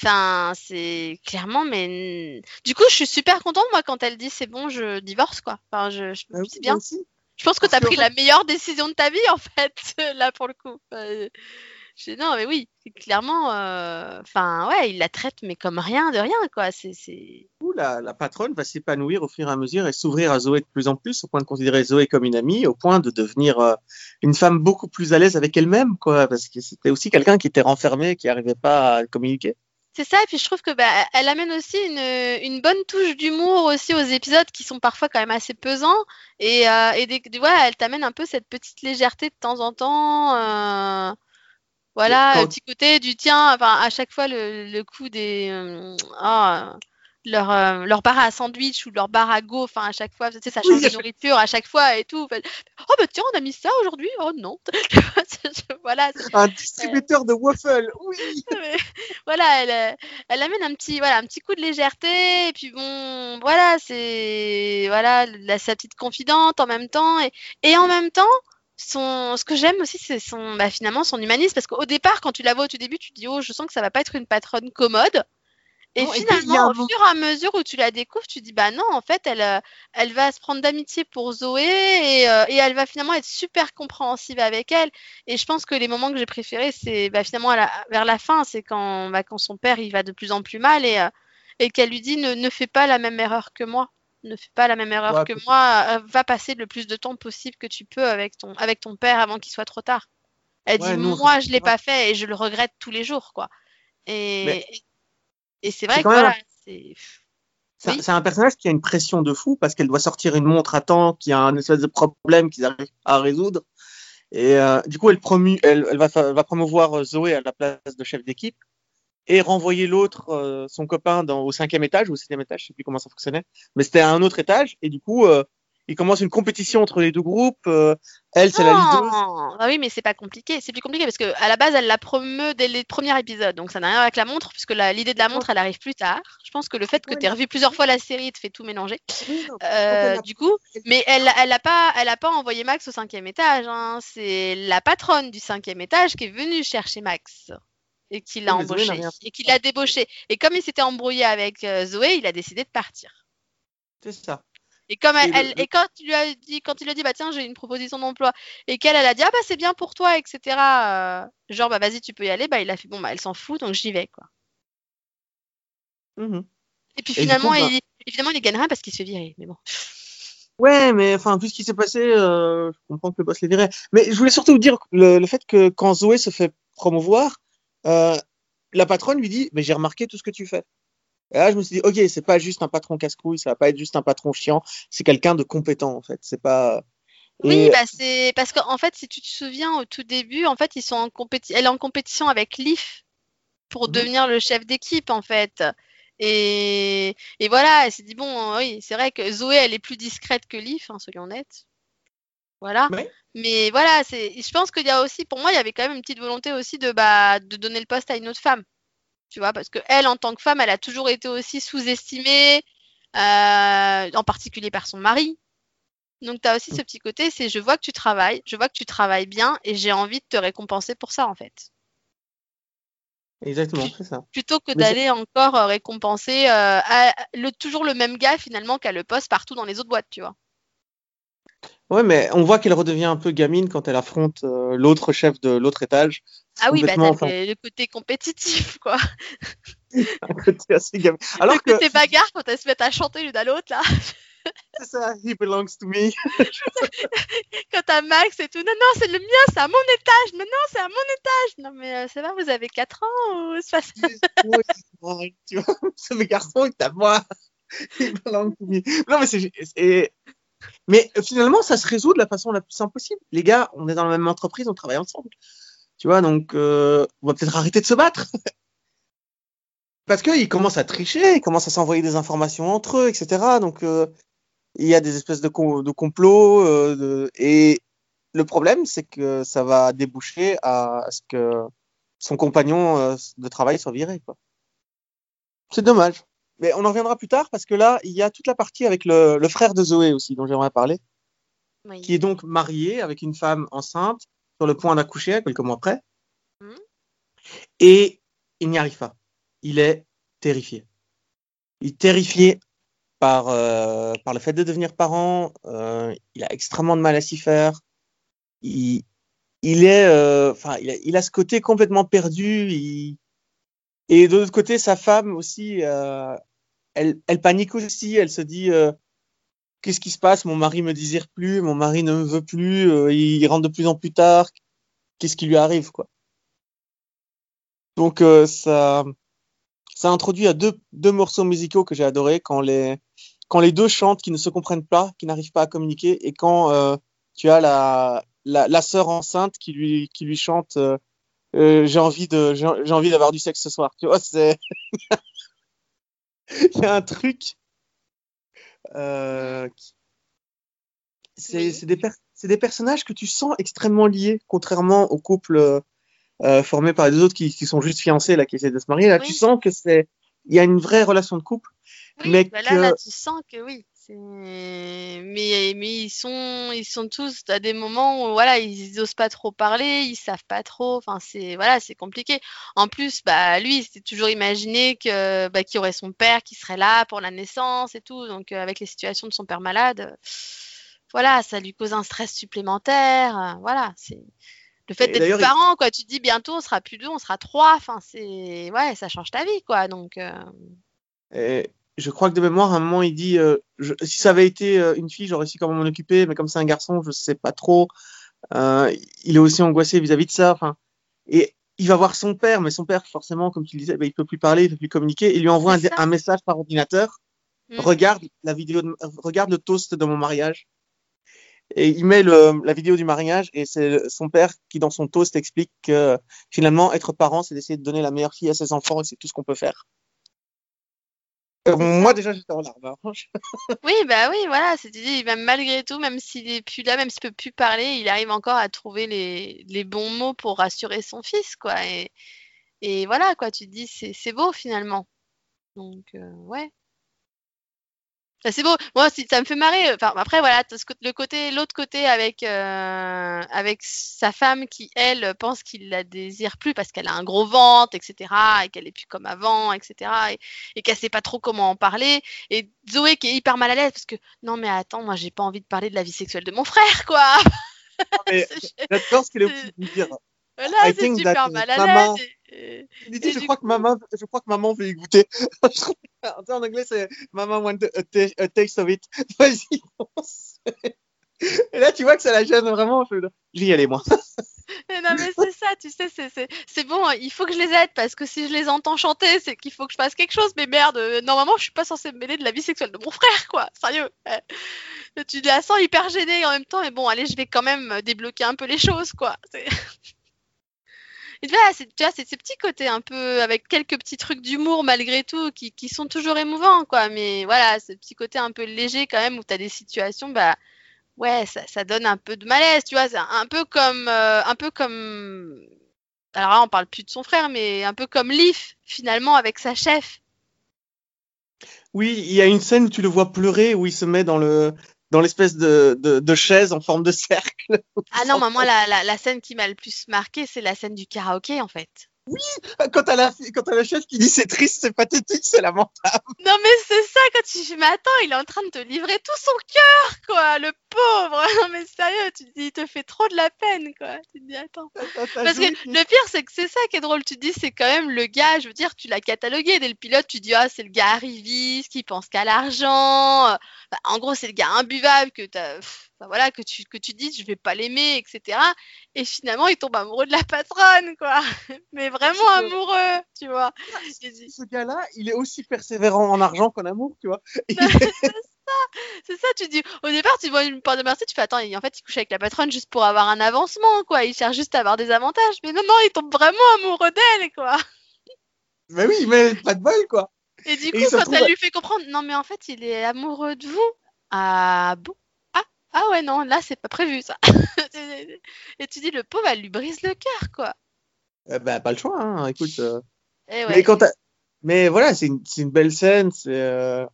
Enfin, c'est clairement, mais du coup, je suis super contente, moi, quand elle dit c'est bon, je divorce, quoi. Enfin, je, je- Ah oui, c'est bien. aussi. Je pense que tu as pris la meilleure décision de ta vie, en fait, là, pour le coup. Enfin, je- non, mais oui, clairement, euh, enfin, ouais, il la traite, mais comme rien de rien, quoi. C'est, la, la patronne va s'épanouir au fur et à mesure et s'ouvrir à Zoé de plus en plus, au point de considérer Zoé comme une amie, au point de devenir euh, une femme beaucoup plus à l'aise avec elle-même, quoi, parce que c'était aussi quelqu'un qui était renfermé, qui n'arrivait pas à communiquer. C'est ça, et puis je trouve que bah, elle amène aussi une, une bonne touche d'humour aussi aux épisodes qui sont parfois quand même assez pesants. Et, euh, et des, elle t'amène un peu cette petite légèreté de temps en temps. Euh, voilà, Quand- petit côté du tien, enfin, à chaque fois le, le coup des. euh, ah, leur, euh, leur bar à sandwich ou leur bar à go, enfin, à chaque fois, tu sais, ça change de nourriture à chaque fois et tout. Oh, bah tiens, on a mis ça aujourd'hui. Oh non. voilà, Un distributeur de waffles, oui. mais voilà, elle, euh, elle amène un petit, voilà, un petit coup de légèreté. Et puis bon, voilà, c'est voilà, la, sa petite confidente en même temps. Et, et en même temps, son, ce que j'aime aussi, c'est son, bah, finalement, son humanisme. Parce qu'au départ, quand tu la vois au tout début, tu te dis, oh, je sens que ça va pas être une patronne commode. Et finalement, au fur et à mesure où tu la découvres, tu dis, bah non, en fait, elle, euh, elle va se prendre d'amitié pour Zoé et, euh, et elle va finalement être super compréhensive avec elle. Et je pense que les moments que j'ai préférés, c'est bah, finalement à la- vers la fin, c'est quand, bah, quand son père il va de plus en plus mal et, euh, et qu'elle lui dit ne, ne fais pas la même erreur que moi. Ne fais pas la même erreur Ouais, que moi. euh, va passer le plus de temps possible que tu peux avec ton, avec ton père avant qu'il soit trop tard. Elle Ouais, dit moi je l'ai pas fait et je le regrette tous les jours quoi. Et, Mais- et c'est vrai que voilà, c'est C'est Oui. c'est un personnage qui a une pression de fou parce qu'elle doit sortir une montre à temps, qui a un espèce de problème qu'ils arrivent à résoudre. Et euh, du coup, elle, promu, elle, elle va, fa- elle va promouvoir euh, Zoé à la place de chef d'équipe et renvoyer l'autre, euh, son copain, dans, au cinquième étage ou au septième étage, je sais plus comment ça fonctionnait, mais c'était à un autre étage. Et du coup, euh, il commence une compétition entre les deux groupes. euh, elle, c'est la leader. Non, ah oui, mais c'est pas compliqué. C'est plus compliqué parce que à la base, elle la promeut dès les premiers épisodes, donc ça n'a rien à voir avec la montre, puisque l'idée de la montre, elle arrive plus tard. Je pense que le fait que tu aies revu plusieurs fois la série te fait tout mélanger. Euh, du coup, mais elle, elle a pas, elle a pas envoyé Max au cinquième étage. hein. C'est la patronne du cinquième étage qui est venue chercher Max et qui l'a Oui, n'a embauché et qui l'a débauché. Et comme il s'était embrouillé avec euh, Zoé, il a décidé de partir. C'est ça. Et comme elle, Et elle- et quand il lui a dit, quand il lui a dit, bah tiens, j'ai une proposition d'emploi, et qu'elle, elle a dit, ah bah c'est bien pour toi, etc. euh, genre, bah vas-y, tu peux y aller, bah il a fait, bon, bah elle s'en fout, donc j'y vais, quoi. Mhm. Et puis Et finalement, coup, bah- il, évidemment, il gagnera parce qu'il se fait virer, mais bon. Ouais, mais enfin, vu ce qui s'est passé, euh, je comprends que le boss les virait. Mais je voulais surtout vous dire le, le fait que quand Zoé se fait promouvoir, euh, la patronne lui dit, mais j'ai remarqué tout ce que tu fais. Et là, je me suis dit, ok, c'est pas juste un patron casse-couille, ça va pas être juste un patron chiant, c'est quelqu'un de compétent en fait. C'est pas. Oui, bah c'est parce qu'en fait, si tu te souviens au tout début, en fait, ils sont en compétition, elle est en compétition avec Leaf pour Mhm. devenir le chef d'équipe, en fait. Et, et voilà, elle s'est dit, bon, oui, c'est vrai que Zoé, elle est plus discrète que Leaf, hein, soyons honnêtes. Voilà. Ouais. Mais voilà, c'est, je pense qu'il y a aussi, pour moi, il y avait quand même une petite volonté aussi de, bah, de donner le poste à une autre femme. Tu vois, parce que elle, en tant que femme, elle a toujours été aussi sous-estimée, euh, en particulier par son mari. Donc, tu as aussi ce petit côté, c'est je vois que tu travailles, je vois que tu travailles bien et j'ai envie de te récompenser pour ça, en fait. Exactement, c'est ça. Plutôt que d'aller encore euh, récompenser euh, à- le, toujours le même gars, finalement, qui a le poste partout dans les autres boîtes, tu vois. Ouais, mais on voit qu'elle redevient un peu gamine quand elle affronte euh, l'autre chef de l'autre étage. C'est Ah oui, bah, enfin, le, côté compétitif, quoi. un côté assez gamin. Alors le que côté bagarre quand elles se mettent à chanter l'une à l'autre, là. c'est ça, he belongs to me. Quand t'as Max et tout. Non, non, c'est le mien, c'est à mon étage. Non, non, c'est à mon étage. Non, mais euh, ça va, vous avez 4 ans ou c'est pas ça tu vois, ce garçon est à moi. Il belong to me. Non, mais c'est, c'est- mais finalement, ça se résout de la façon la plus simple possible. Les gars, on est dans la même entreprise, on travaille ensemble. Tu vois, donc, euh, on va peut-être arrêter de se battre. Parce qu'ils commencent à tricher, ils commencent à s'envoyer des informations entre eux, etc. Donc, euh, il y a des espèces de, com- complots. euh, et le problème, c'est que ça va déboucher à ce que son compagnon de travail soit viré. C'est dommage. Mais on en reviendra plus tard parce que là, il y a toute la partie avec le, le frère de Zoé aussi, dont j'aimerais parler, Oui. qui est donc marié avec une femme enceinte, sur le point d'accoucher quelques mois après. Mhm. Et il n'y arrive pas. Il est terrifié. Il est terrifié par, euh, par le fait de devenir parent. Euh, il a extrêmement de mal à s'y faire. Il, il est, euh, il, a, il a ce côté complètement perdu. Il... Et de l'autre côté, sa femme aussi, euh, elle, panique aussi. Elle se dit euh, qu'est-ce qui se passe? Mon mari me désire plus, mon mari ne me veut plus, euh, il rentre de plus en plus tard. Qu'est-ce qui lui arrive, quoi? Donc ça, ça introduit à deux, morceaux musicaux que j'ai adorés quand les quand les deux chantent, qui ne se comprennent pas, qui n'arrivent pas à communiquer, et quand tu as la, la, la sœur enceinte qui lui qui lui chante euh, j'ai envie de j'ai envie d'avoir du sexe ce soir. Tu vois, c'est il y a un truc. Euh, qui- c'est des, per- des personnages que tu sens extrêmement liés, contrairement au couple euh, euh, formé par les deux autres qui, qui sont juste fiancés, là, qui essaient de se marier. Là, Oui. tu sens que c'est. Il y a une vraie relation de couple. Oui, Mais bah là, que- là, tu sens que oui. Mais, mais ils sont, ils sont tous à des moments où voilà, ils osent pas trop parler, ils savent pas trop. Enfin, c'est voilà, c'est compliqué. En plus, bah lui, il s'était toujours imaginé que bah, qu'il y aurait son père qui serait là pour la naissance et tout. Donc euh, avec les situations de son père malade, voilà, ça lui cause un stress supplémentaire. euh, voilà, c'est le fait d'être d'ailleurs, il- parent, quoi. Tu te dis bientôt on sera plus deux, on sera trois. Enfin, c'est ouais, ça change ta vie, quoi. Donc euh, Et je crois que de mémoire, à un moment, il dit euh, je- si ça avait été euh, une fille, j'aurais su comment m'en occuper, mais comme c'est un garçon, je sais pas trop. Euh, il est aussi angoissé vis-à-vis de ça. Enfin, et il va voir son père, mais son père, forcément, comme tu le disais, ben, il peut plus parler, il peut plus communiquer. Il lui envoie un, message par ordinateur. Mm. Regarde la vidéo, de- regarde le toast de mon mariage. Et il met le, la vidéo du mariage et c'est son père qui, dans son toast, explique que finalement, être parent, c'est d'essayer de donner la meilleure fille à ses enfants et c'est tout ce qu'on peut faire. Euh, moi, déjà, j'étais en larmes. hein. Oui, bah oui, voilà, c'est-à-dire, même malgré tout, même s'il est plus là, même s'il peut plus parler, il arrive encore à trouver les, les bons mots pour rassurer son fils, quoi. Et, et voilà, quoi, tu te dis, c'est, c'est beau finalement. Donc, euh, ouais. Ça, c'est beau. Moi, si, ça me fait marrer. Enfin, après, voilà, le côté, l'autre côté avec, euh, avec sa femme qui, elle, pense qu'il la désire plus parce qu'elle a un gros ventre, etc., et qu'elle est plus comme avant, etc., et, et qu'elle sait pas trop comment en parler. Et Zoé qui est hyper mal à l'aise parce que, non, mais attends, moi, j'ai pas envie de parler de la vie sexuelle de mon frère, quoi. J'adore ce qu'il est obligé de dire. I c'est super mal à l'aise. Et- et- Il dit, Et je crois que maman, je crois que maman veut y goûter. En anglais, c'est maman want a, ta- a taste of it. Vas-y. Et là, tu vois que ça la gêne vraiment. Je, vais y aller, moi. Non, mais c'est ça, tu sais, c'est, bon, hein, il faut que je les aide parce que si je les entends chanter, c'est qu'il faut que je fasse quelque chose. Mais merde, euh, normalement, je suis pas censée me mêler de la vie sexuelle de mon frère, quoi. Sérieux. ouais. Tu la sens hyper gênée en même temps, mais bon, allez, je vais quand même euh, débloquer un peu les choses, quoi. Et tu vois, c'est, tu c'est ces petits côtés un peu avec quelques petits trucs d'humour malgré tout qui, qui sont toujours émouvants, quoi. Mais voilà, ce petit côté un peu léger quand même où tu as des situations, bah ouais, ça, donne un peu de malaise, tu vois. Un peu comme, euh, un peu comme. Alors là, on parle plus de son frère, mais un peu comme Leaf finalement avec sa chef. Oui, il y a une scène où tu le vois pleurer, où il se met dans le dans l'espèce de, de, de chaise en forme de cercle. Ah non, mais moi, la, la, la scène qui m'a le plus marqué, c'est la scène du karaoké en fait. Quand t'as la, quand t'as la chef qui dit c'est triste, c'est pathétique, c'est lamentable. Non mais c'est ça quand tu fais mais attends il est en train de te livrer tout son cœur quoi le pauvre. Non mais sérieux tu te dis il te fait trop de la peine quoi. Tu te dis attends. Parce que le pire c'est que c'est ça qui est drôle. Tu te dis c'est quand même le gars je veux dire tu l'as catalogué. Dès le pilote tu dis ah c'est le gars arriviste qui pense qu'à l'argent bah, en gros c'est le gars imbuvable que t'as voilà que tu que tu dis je vais pas l'aimer etc et finalement il tombe amoureux de la patronne quoi mais vraiment amoureux tu vois ce gars-là, il est aussi persévérant en argent qu'en amour, tu vois. C'est ça, tu dis. Au départ, tu vois une porte de merci, tu fais attends, en fait, il couche avec la patronne juste pour avoir un avancement, quoi. Il cherche juste à avoir des avantages. Mais non, non, il tombe vraiment amoureux d'elle, quoi. Mais oui, mais pas de bol, quoi. Et du Et coup, se quand elle lui fait comprendre, non, mais en fait, il est amoureux de vous. Ah bon Ah, ah ouais, non, là, c'est pas prévu, ça. Et tu dis, le pauvre, elle lui brise le cœur, quoi. Euh, bah, pas le choix, hein. Écoute. euh, Et Mais quand mais voilà, c'est une, une belle scène, c'est euh,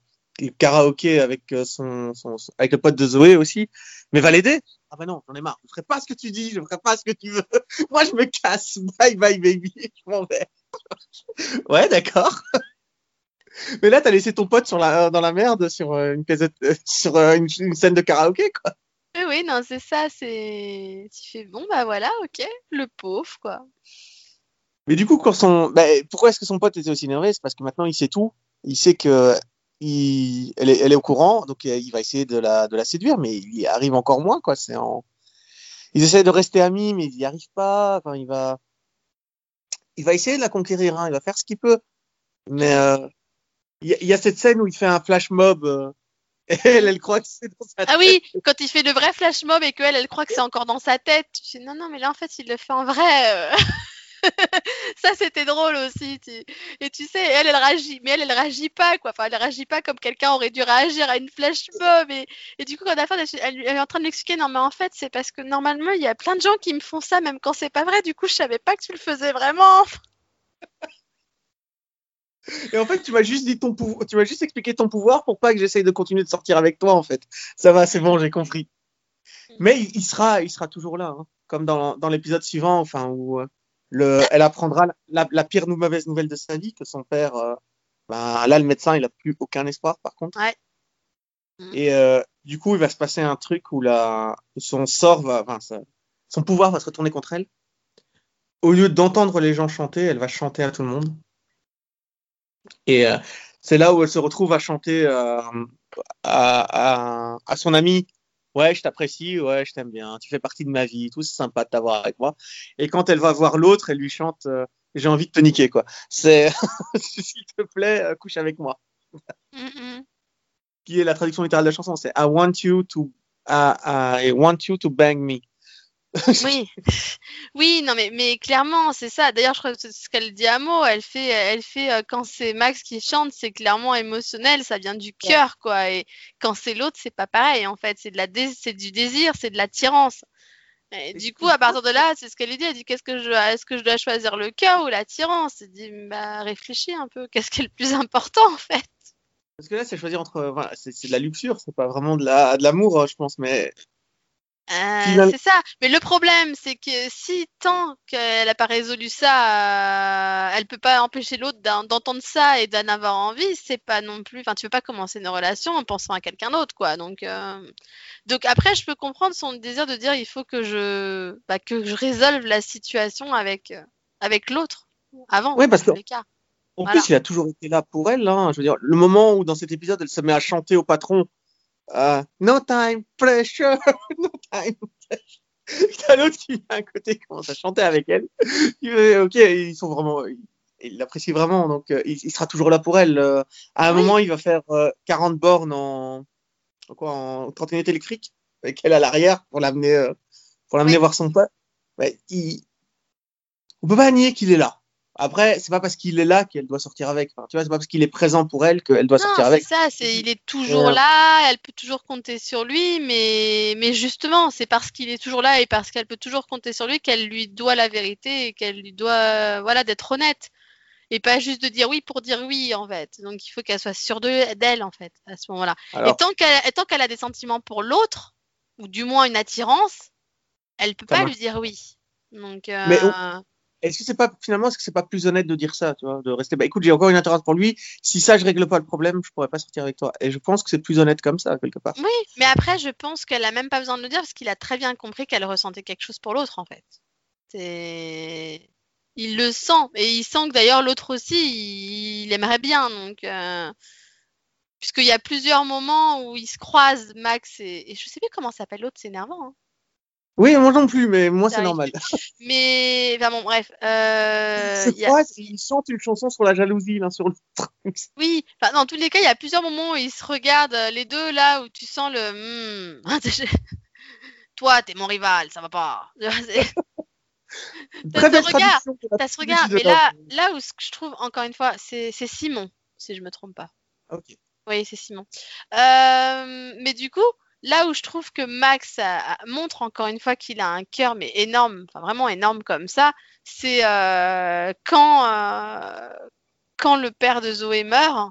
le karaoké avec euh, son, son, son- avec le pote de Zoé aussi. Mais va l'aider. Ah bah non, j'en ai marre. Je ferai pas ce que tu dis, je ferai pas ce que tu veux. Moi, je me casse. Bye bye baby, je m'en vais. ouais, d'accord. Mais là, t'as laissé ton pote sur la, dans la merde sur euh, une euh, sur euh, une, une scène de karaoké, quoi. Oui, oui, non, c'est ça, c'est. Tu fais bon, bah voilà, ok, le pauvre, quoi. Mais du coup, quand son, bah, pourquoi est-ce que son pote était aussi énervé? C'est parce que maintenant il sait tout. Il sait que il, elle, est, elle est au courant, donc il va essayer de la, de la séduire, mais il y arrive encore moins, quoi. C'est en... Ils essaient de rester amis, mais ils n'y arrivent pas. Enfin, il va, il va essayer de la conquérir, hein. il va faire ce qu'il peut. Mais euh, il y, a- il y a cette scène où il fait un flash mob. euh, et elle, elle croit que c'est dans sa Ah oui, quand il fait le vrai flash mob et qu'elle, elle croit que c'est encore dans sa tête. Tu dis non, non, mais là, en fait, il le fait en vrai. euh. Ça, c'était drôle aussi. tu- Et tu sais, elle, elle réagit, mais elle, elle réagit pas, quoi. Enfin, elle réagit pas comme quelqu'un aurait dû réagir à une flash mob. Et, et du coup, quand à la fin, elle, elle- elle est en train de l'expliquer, non, mais en fait, c'est parce que normalement, il y a plein de gens qui me font ça, même quand c'est pas vrai. Du coup, je savais pas que tu le faisais vraiment. Et en fait, tu m'as juste dit ton pouvoir, tu m'as juste expliqué ton pouvoir pour pas que j'essaye de continuer de sortir avec toi, en fait. Ça va, c'est bon, j'ai compris. Mais il, sera, il sera toujours là, hein. comme dans, dans l'épisode suivant, enfin où euh, le, elle apprendra la, la pire nou- mauvaise nouvelle de sa vie que son père. euh, ben, là, le médecin, il a plus aucun espoir, par contre. Ouais. Mhm. Et euh, du coup, il va se passer un truc où la, son sort va, enfin, ça- son pouvoir va se retourner contre elle. Au lieu d'entendre les gens chanter, elle va chanter à tout le monde. Et euh, c'est là où elle se retrouve à chanter euh, à, à, à son ami. Ouais, je t'apprécie, ouais, je t'aime bien, tu fais partie de ma vie, tout, c'est sympa de t'avoir avec moi. Et quand elle va voir l'autre, elle lui chante euh, J'ai envie de te niquer, quoi. C'est S'il te plaît, couche avec moi. Mm. Qui est la traduction littérale de la chanson C'est I want you to, uh, I want you to bang me. Oui, oui, non, mais, mais clairement, c'est ça. D'ailleurs, je crois que c'est ce qu'elle dit à Mo. Elle fait, elle fait euh, quand c'est Max qui chante, c'est clairement émotionnel, ça vient du cœur, quoi. Et quand c'est l'autre, c'est pas pareil, en fait. C'est de la dé- c'est du désir, c'est de l'attirance. Du coup, à partir de là, c'est ce qu'elle lui dit. Elle dit, qu'est-ce que je, est-ce que je dois choisir le cœur ou l'attirance? Elle dit, bah, réfléchis un peu. Qu'est-ce qui est le plus important, en fait? Parce que là, c'est choisir entre. Voilà, c'est c'est de la luxure, c'est pas vraiment de la- de l'amour, je pense, mais Euh, c'est ça. Mais le problème, c'est que si tant qu'elle n'a pas résolu ça, euh, elle peut pas empêcher l'autre d'en- d'entendre ça et d'en avoir envie. C'est pas non plus. Enfin, tu peux pas commencer une relation en pensant à quelqu'un d'autre, quoi. Donc, euh, donc après, je peux comprendre son désir de dire il faut que je, bah, que je résolve la situation avec euh, avec l'autre avant. Ouais, parce que- les cas. En Voilà. plus, il a toujours été là pour elle. Hein. Je veux dire, le moment où dans cet épisode, elle se met à chanter au patron euh, No time, pressure, no time, pressure. T'as l'autre qui vient à côté, qui commence à chanter avec elle. Il fait, ok, ils sont vraiment, il- l'apprécie vraiment, donc euh, il, il sera toujours là pour elle. Euh, à un Oui. moment, il va faire euh, 40 bornes en, quoi, en trottinette électrique avec elle à l'arrière pour l'amener, pour l'amener Oui. voir son père. Ouais, il... On peut pas nier qu'il est là. Après, c'est pas parce qu'il est là qu'elle doit sortir avec. Enfin, tu vois, c'est pas parce qu'il est présent pour elle qu'elle doit Non, sortir c'est avec. ça, c'est il est toujours Euh, là, elle peut toujours compter sur lui, mais mais justement, c'est parce qu'il est toujours là et parce qu'elle peut toujours compter sur lui qu'elle lui doit la vérité et qu'elle lui doit euh, voilà d'être honnête et pas juste de dire oui pour dire oui en fait. Donc il faut qu'elle soit sûre de d'elle en fait à ce moment-là. Et tant qu'elle tant qu'elle a des sentiments pour l'autre ou du moins une attirance, elle peut Ça pas marche. lui dire oui. Donc euh, Mais est-ce que c'est pas finalement, est-ce que c'est pas plus honnête de dire ça, tu vois, de rester, bah écoute, j'ai encore une attirance pour lui. Si ça, je règle pas le problème, je pourrais pas sortir avec toi. Et je pense que c'est plus honnête comme ça quelque part. Oui, mais après, je pense qu'elle a même pas besoin de le dire parce qu'il a très bien compris qu'elle ressentait quelque chose pour l'autre, en fait. Il le sent, et il sent que d'ailleurs l'autre aussi, il, il aimerait bien, donc... euh, Puisqu'il y a plusieurs moments où ils se croisent, Max et, et je sais plus comment s'appelle l'autre, c'est énervant. hein. Oui, moi non plus, mais moi c'est normal. Mais, enfin bon, bref. euh, y a- ils chantent une chanson sur la jalousie l'un sur l'autre. Oui, enfin, dans tous les cas, il y a plusieurs moments où ils se regardent, euh, les deux là, où tu sens le. Hmm, Toi, t'es mon rival, ça va pas. C'est- T'as ce regard, T'as ce regard, mais là, là où ce que je trouve, encore une fois, c'est c'est Simon, si je me trompe pas. Ok. Oui, c'est Simon. Euh, mais du coup, là où je trouve que Max a- a- montre encore une fois qu'il a un cœur, mais énorme, enfin vraiment énorme comme ça, c'est euh, quand, euh, quand le père de Zoé meurt,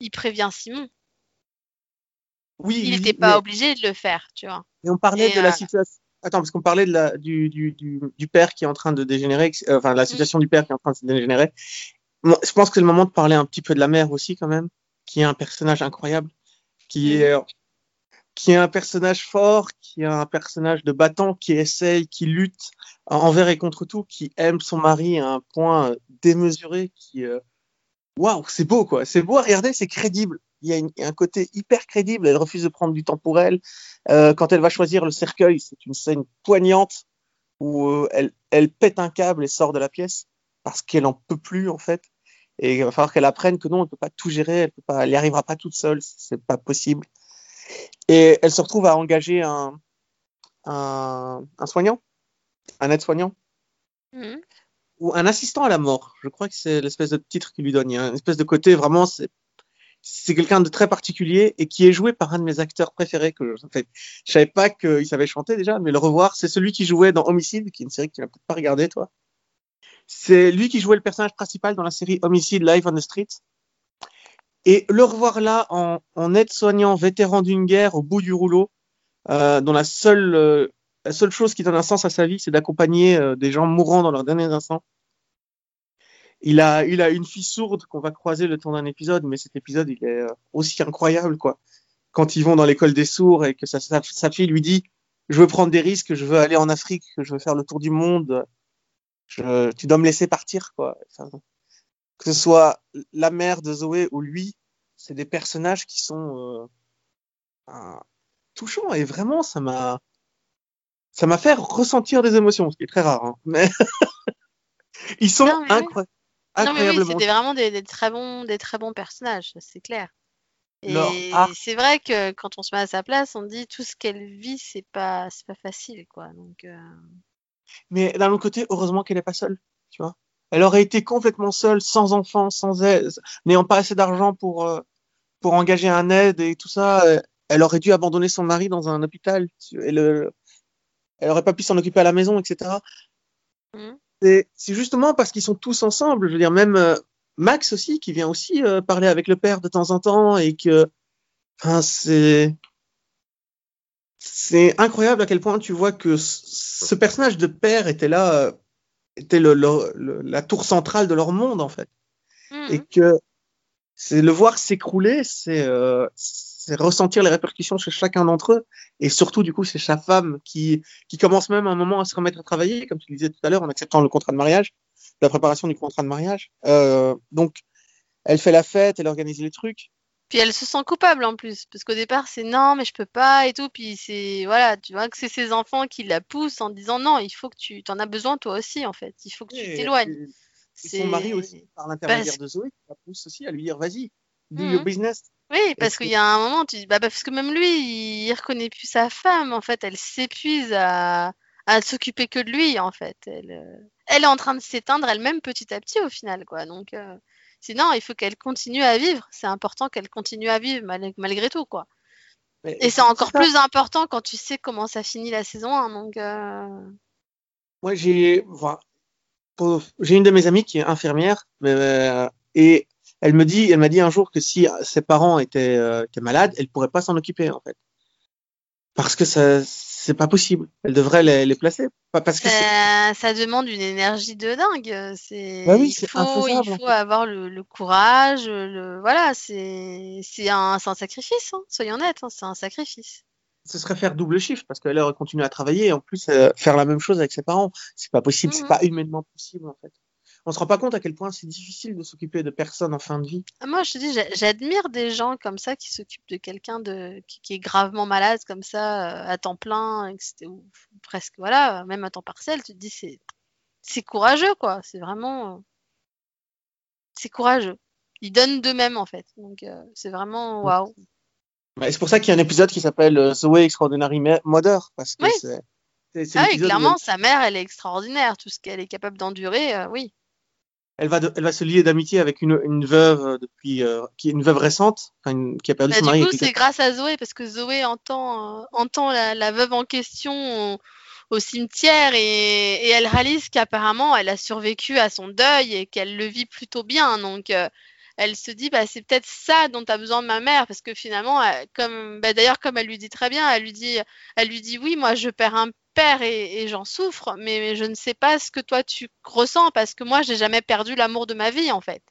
il prévient Simon. Oui, Il n'était mais- pas obligé de le faire, tu vois. Et on parlait Et, de la euh, situation. Attends, parce qu'on parlait de la, du, du, du, du père qui est en train de dégénérer, enfin, la situation du père qui est en train de se dégénérer. Je pense que c'est le moment de parler un petit peu de la mère aussi, quand même, qui est un personnage incroyable, qui Mhm. est, qui est un personnage fort, qui est un personnage de battant, qui essaye, qui lutte envers et contre tout, qui aime son mari à un point euh, démesuré, qui, euh, waouh, c'est beau, quoi. C'est beau à regarder, c'est crédible. il y a un côté hyper crédible. Elle refuse de prendre du temps pour elle. Euh, quand elle va choisir le cercueil, c'est une scène poignante où elle, pète un câble et sort de la pièce parce qu'elle en peut plus en fait. Et il va falloir qu'elle apprenne que non, elle peut pas tout gérer, elle elle y arrivera pas toute seule, c'est pas possible. Et elle se retrouve à engager un, un, un soignant, un aide-soignant Mhm. ou un assistant à la mort. Je crois que c'est l'espèce de titre qu'il lui donne. Il y a une espèce de côté vraiment, c'est c'est quelqu'un de très particulier et qui est joué par un de mes acteurs préférés que je, en fait, je savais pas qu'il savait chanter déjà, mais le revoir, c'est celui qui jouait dans Homicide, qui est une série que tu n'as peut-être pas regardé toi. C'est lui qui jouait le personnage principal dans la série Homicide Live on the Street. Et le revoir là en, en aide-soignant vétéran d'une guerre au bout du rouleau, euh, dont la seule euh, la seule chose qui donne un sens à sa vie, c'est d'accompagner euh, des gens mourant dans leurs derniers instants. Il a, il a une fille sourde qu'on va croiser le temps d'un épisode, mais cet épisode, il est aussi incroyable, quoi. Quand ils vont dans l'école des sourds et que sa, sa, fille lui dit, je veux prendre des risques, je veux aller en Afrique, je veux faire le tour du monde, tu dois me laisser partir, quoi. Que ce soit la mère de Zoé ou lui, c'est des personnages qui sont euh, touchants et vraiment, ça m'a, ça m'a fait ressentir des émotions, ce qui est très rare, hein. mais ils sont Non, mais oui. incroyables. Non, mais oui, c'était vraiment des, des très bons, des très bons personnages, c'est clair. Et arc. c'est vrai que quand on se met à sa place, on dit tout ce qu'elle vit, c'est pas, c'est pas facile, quoi. Donc, euh, Mais d'un autre côté, heureusement qu'elle n'est pas seule, tu vois. Elle aurait été complètement seule, sans enfant, sans aide, n'ayant pas assez d'argent pour euh, pour engager un aide et tout ça. euh, Elle aurait dû abandonner son mari dans un hôpital. Et le, elle aurait pas pu s'en occuper à la maison, etc. Mhm. C'est c'est justement parce qu'ils sont tous ensemble. Je veux dire, même euh, Max aussi, qui vient aussi euh, parler avec le père de temps en temps et que, enfin, c'est c'est incroyable à quel point tu vois que ce personnage de père était là, euh, était le, le- le- la tour centrale de leur monde en fait, mhm. et que c'est le voir s'écrouler, c'est euh, c'est ressentir les répercussions chez chacun d'entre eux, et surtout du coup c'est sa femme qui qui commence même à un moment à se remettre à travailler, comme tu le disais tout à l'heure, en acceptant le contrat de mariage, la préparation du contrat de mariage. Euh, donc elle fait la fête, elle organise les trucs. Puis elle se sent coupable en plus, parce qu'au départ c'est non, mais je peux pas et tout. Puis c'est voilà, tu vois que c'est ses enfants qui la poussent en disant non, il faut que tu t'en as besoin toi aussi en fait, il faut que tu t'éloignes. son mari aussi, par l'intermédiaire Parce- de Zoé, qui la pousse aussi à lui dire vas-y, do Mhm. your business. Oui, parce qu'il y a un moment, tu dis, bah, parce que même lui, il reconnaît plus sa femme, en fait, elle s'épuise à, à s'occuper que de lui, en fait. Elle, euh, elle est en train de s'éteindre elle-même petit à petit, au final, quoi. Donc, euh, sinon, il faut qu'elle continue à vivre. C'est important qu'elle continue à vivre mal- malgré tout, quoi. Mais Et c'est encore ça. plus important quand tu sais comment ça finit la saison 1, donc, euh, Moi, j'ai, pour- une de mes amies qui est infirmière, euh, et elle me dit, elle m'a dit un jour que si ses parents étaient, euh, étaient malades, elle pourrait pas s'en occuper, en fait. Parce que ça, c'est pas possible. Elle devrait les, les placer. Pas parce que ça, ça demande une énergie de dingue. C'est, Bah oui, il faut, en fait. avoir le, le courage, le, voilà, c'est, c'est un, c'est un sacrifice, hein, soyons honnêtes, hein, c'est un sacrifice. ce serait faire double chiffre parce qu'elle aurait continué à travailler et en plus euh, faire la même chose avec ses parents. C'est pas possible, c'est Mhm. pas humainement possible, en fait. On se rend pas compte à quel point c'est difficile de s'occuper de personnes en fin de vie. Ah, Moi, je te dis, j'a- j'admire des gens comme ça qui s'occupent de quelqu'un de, qui, qui est gravement malade comme ça, euh, à temps plein, ou, presque, voilà, même à temps partiel, tu te dis, c'est, c'est courageux, quoi, c'est vraiment, euh, c'est courageux. Ils donnent d'eux-mêmes, en fait. Donc, euh, c'est vraiment, waouh. Ouais, c'est pour ça qu'il y a un épisode qui s'appelle Zoé Extraordinary Mother parce que Oui. c'est Ah oui, clairement, sa mère, elle est extraordinaire. Tout ce qu'elle est capable d'endurer, euh, oui. Elle, va de- elle va se lier d'amitié avec une, une veuve euh, depuis euh, qui est une veuve récente une- qui a perdu Bah, son du mari. a coup, c'est grâce à Zoé, parce que Zoé entend, euh, entend la, la veuve en question au, au cimetière et, et elle réalise qu'apparemment, elle a survécu à son deuil et qu'elle le vit plutôt bien. Donc, euh, elle se dit, bah, c'est peut-être ça dont a besoin ma mère, parce que finalement, elle- comme, bah, d'ailleurs, comme elle lui dit très bien, elle lui dit, elle lui dit, oui, moi, je perds un et, et j'en souffre, mais, mais je ne sais pas ce que toi tu ressens, parce que moi, j'ai jamais perdu l'amour de ma vie, en fait.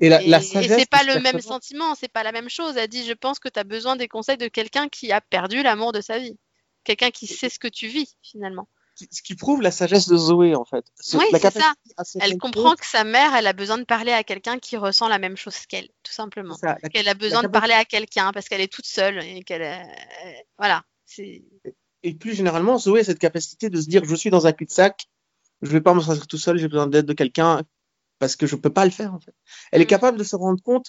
Et la, Et, la et c'est pas le même sentiment, c'est pas la même chose. Elle dit, je pense que tu as besoin des conseils de quelqu'un qui a perdu l'amour de sa vie. Quelqu'un qui sait ce que tu vis, finalement. ce qui prouve la sagesse de Zoé, en fait. Ce- Oui, c'est ça. Elle comprend que sa mère, elle a besoin de parler à quelqu'un qui ressent la même chose qu'elle, tout simplement. Qu'elle a besoin de parler à quelqu'un parce qu'elle est toute seule et qu'elle, euh, voilà. Et plus généralement, Zoé a cette capacité de se dire je suis dans un cul-de-sac, je vais pas me sortir tout seul, j'ai besoin d'aide de quelqu'un parce que je peux pas le faire en fait. Elle est Mhm. capable de se rendre compte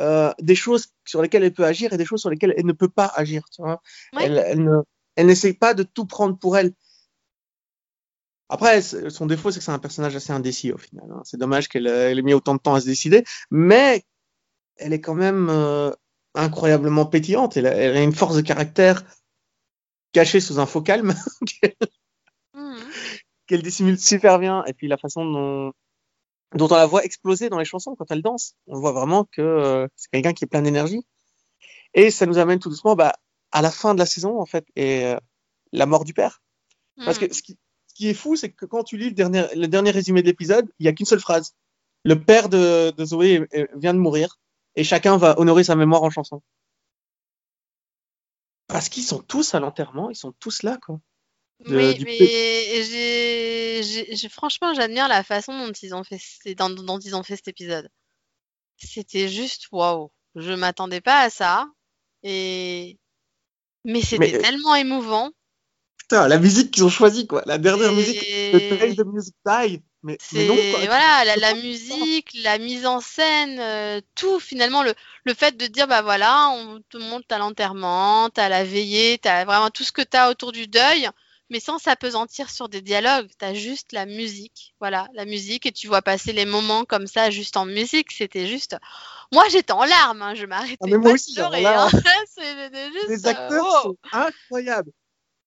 euh, des choses sur lesquelles elle peut agir et des choses sur lesquelles elle ne peut pas agir. Tu vois Ouais. Elle, elle ne, elle n'essaye pas de tout prendre pour elle. Après, son défaut, c'est que c'est un personnage assez indécis au final. hein. C'est dommage qu'elle euh, ait mis autant de temps à se décider, mais elle est quand même euh, incroyablement pétillante. Elle a, elle a une force de caractère cachée sous un faux calme qu'elle dissimule super bien. Et puis la façon dont, on la voit exploser dans les chansons quand elle danse, on voit vraiment que euh, c'est quelqu'un qui est plein d'énergie. Et ça nous amène tout doucement bah, à la fin de la saison en fait et euh, la mort du père. Parce que ce qui, est fou, c'est que quand tu lis le dernier, résumé de l'épisode, il y a qu'une seule phrase. Le père de, de Zoé vient de mourir et chacun va honorer sa mémoire en chanson. Parce qu'ils sont tous à l'enterrement, ils sont tous là, quoi. de- oui, mais franchement, j'admire la façon dont ils ont fait, dont, dont ils ont fait cet épisode. C'était juste waouh. Je m'attendais pas à ça. Et mais c'était Mais- tellement émouvant. Putain, la musique qu'ils ont choisie, quoi. La dernière musique, le Play the Music Die. Mais, mais non, quoi. voilà la, la musique, la mise en scène, euh, tout finalement le, le fait de dire bah voilà on te monte à l'enterrement, t'as la veillée, t'as vraiment tout ce que t'as autour du deuil, mais sans s'apesantir sur des dialogues, t'as juste la musique, voilà la musique et tu vois passer les moments comme ça juste en musique, c'était juste, moi j'étais en larmes, hein, je m'arrêtais Ah, mais moi aussi, de pleurer, hein. Juste, Les euh, acteurs wow. sont incroyables.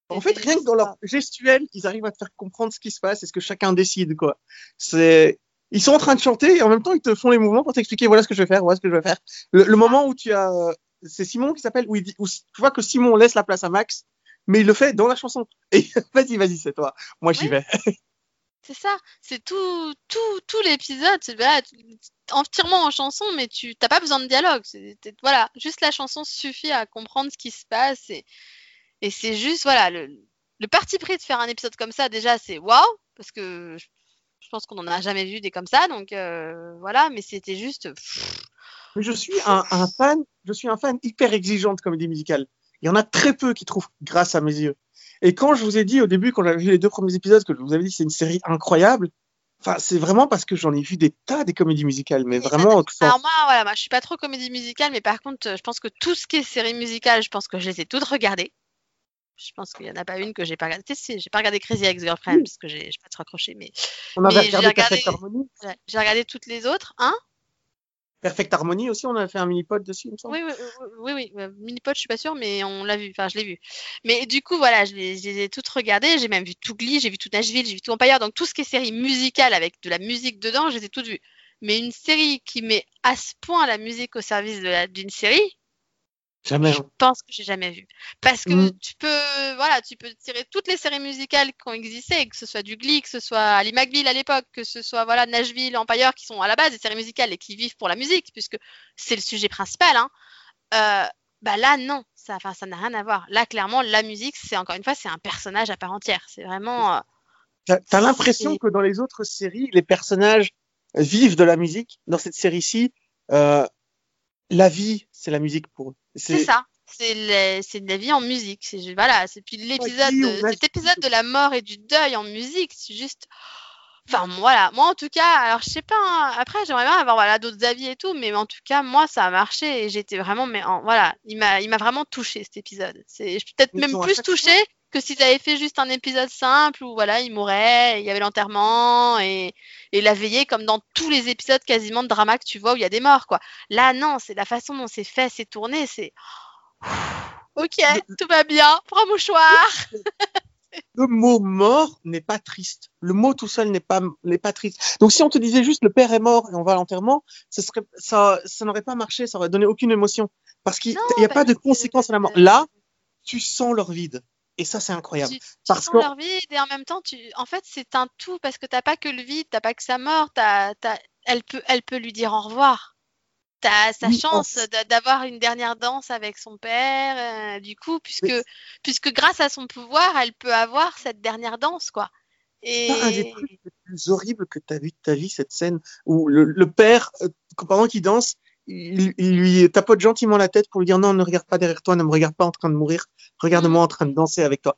En fait, rien que dans leur gestuelle, ils arrivent à te faire comprendre ce qui se passe et ce que chacun décide, quoi. C'est, ils sont en train de chanter et en même temps, ils te font les mouvements pour t'expliquer voilà ce que je vais faire, voilà ce que je vais faire. Le, le moment où tu as, euh, c'est Simon qui s'appelle, où il dit, où tu vois que Simon laisse la place à Max, mais il le fait dans la chanson. Et vas-y, vas-y, c'est toi. Moi, j'y vais. C'est ça, c'est tout, tout, tout l'épisode, voilà, tu- entièrement en chanson, mais tu t'as pas besoin de dialogue. voilà, juste la chanson suffit à comprendre ce qui se passe et, et c'est juste voilà le, le parti pris de faire un épisode comme ça déjà c'est waouh parce que je, pense qu'on en a jamais vu des comme ça donc euh, voilà, mais c'était juste je suis un, un fan, je suis un fan hyper exigeant de comédie musicale. Il y en a très peu qui trouvent grâce à mes yeux. Et quand je vous ai dit au début, quand j'avais vu les deux premiers épisodes, que je vous avais dit c'est une série incroyable, enfin c'est vraiment parce que j'en ai vu des tas des comédies musicales, mais vraiment. que Alors moi, voilà, moi, je suis pas trop comédie musicale, mais par contre, je pense que tout ce qui est série musicale, je pense que je les ai toutes regardées. Je pense qu'il y en a pas une que j'ai pas regardée. Si, j'ai pas regardé Crazy Ex-Girlfriend Oui. parce que j'ai pas trop accroché, mais on mais j'ai regardé Perfect Harmony. j'ai regardé toutes les autres. Hein Perfect Harmony aussi, on avait fait un mini-pod dessus, il me semble. Oui, oui, oui, oui, oui. Minipod, je suis pas sûre, mais on l'a vu. Enfin, je l'ai vu. Mais du coup, voilà, je les, je les ai toutes regardées. J'ai même vu tout Glee, j'ai vu tout Nashville, j'ai vu tout Empire. Donc tout ce qui est série musicale avec de la musique dedans, je les ai toutes vues. Mais une série qui met à ce point la musique au service d'une série, Jamais. Je pense que j'ai jamais vu. Parce que Mm. tu peux, voilà, tu peux tirer toutes les séries musicales qui ont existé, que ce soit du Glee, que ce soit Ali McBeal à l'époque, que ce soit voilà Nashville, Empire, qui sont à la base des séries musicales et qui vivent pour la musique, puisque c'est le sujet principal. Hein. Euh, bah là, non, ça, enfin, ça n'a rien à voir. Là, clairement, la musique, c'est encore une fois, c'est un personnage à part entière. C'est vraiment. euh, T'as l'impression que dans les autres séries, les personnages vivent de la musique. Dans cette série-ci, euh, la vie, c'est la musique pour eux. C'est ça. C'est de la vie en musique. C'est voilà. C'est puis l'épisode, Glee ou de- Nashville. cet épisode de la mort et du deuil en musique. C'est juste. Enfin voilà. Moi en tout cas, alors je sais pas. hein, après j'aimerais bien avoir voilà d'autres avis et tout, mais en tout cas moi ça a marché et j'étais vraiment mais en- voilà. Il m'a il m'a vraiment touché cet épisode. C'est peut-être même plus touchée que s'ils avaient fait juste un épisode simple où voilà il mourait, il y avait l'enterrement et et la veillée comme dans tous les épisodes quasiment de drama que tu vois où il y a des morts quoi. Là non, c'est la façon dont c'est fait, c'est tourné, c'est Ok, tout va bien. Prends mouchoir. le mot mort n'est pas triste. Le mot tout seul n'est pas n'est pas triste. Donc si on te disait juste le père est mort et on va à l'enterrement, ce serait ça ça n'aurait pas marché, ça aurait donné aucune émotion parce qu'il n'y a pas de parce que- conséquences à la mort. Là, tu sens leur vide et ça c'est incroyable. Tu, tu Parce sens que- leur vide et en même temps, tu, en fait, c'est un tout parce que t'as pas que le vide, t'as pas que sa mort, t'as, t'as, elle peut, elle peut lui dire au revoir. T'as sa Oui, chance d'avoir une dernière danse avec son père, euh, du coup, puisque, puisque grâce à son pouvoir, elle peut avoir cette dernière danse, quoi. Et un des trucs les plus horribles que tu as vu de ta vie, cette scène où le, le père, euh, pendant qu'il danse, il, il lui tapote gentiment la tête pour lui dire non, ne regarde pas derrière toi, ne me regarde pas en train de mourir, regarde-moi en train de danser avec toi.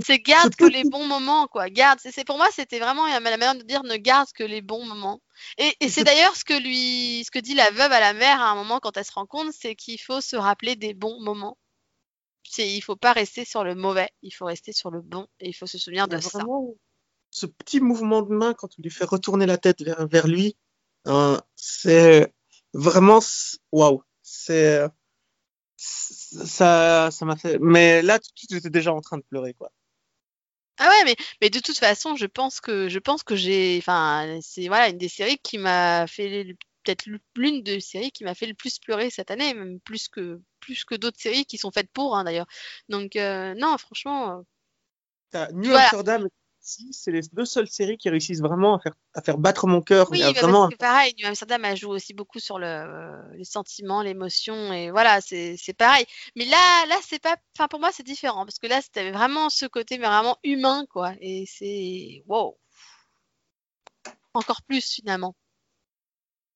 c'est garde que les bons moments, quoi. Garde. C'est, pour moi, c'était vraiment la manière de dire ne garde que les bons moments. Et, c'est ce- d'ailleurs ce que lui, ce que dit la veuve à la mère à un moment quand elle se rend compte, c'est qu'il faut se rappeler des bons moments. C'est, il faut pas rester sur le mauvais, il faut rester sur le bon et il faut se souvenir de ça. ce petit mouvement de main quand tu lui fais retourner la tête vers, vers lui, hein, c'est vraiment waouh. C'est ça, ça m'a fait. Mais là, tout de suite, j'étais déjà en train de pleurer, quoi. Ah ouais, mais, mais de toute façon, je pense que je pense que j'ai, enfin, c'est voilà une des séries qui m'a fait peut-être l'une des séries qui m'a fait le plus pleurer cette année, même plus que plus que d'autres séries qui sont faites pour, hein, d'ailleurs. Donc euh, non, franchement, euh, T'as New Voilà. Amsterdam, c'est les deux seules séries qui réussissent vraiment à faire, à faire battre mon cœur. oui, bah, vraiment. parce que pareil, New Amsterdam elle joue aussi beaucoup sur le, euh, les sentiments, l'émotion et voilà, c'est c'est pareil. Mais là, là, c'est pas, enfin pour moi c'est différent parce que là, c'était vraiment ce côté mais vraiment humain quoi, et c'est wow, encore plus finalement.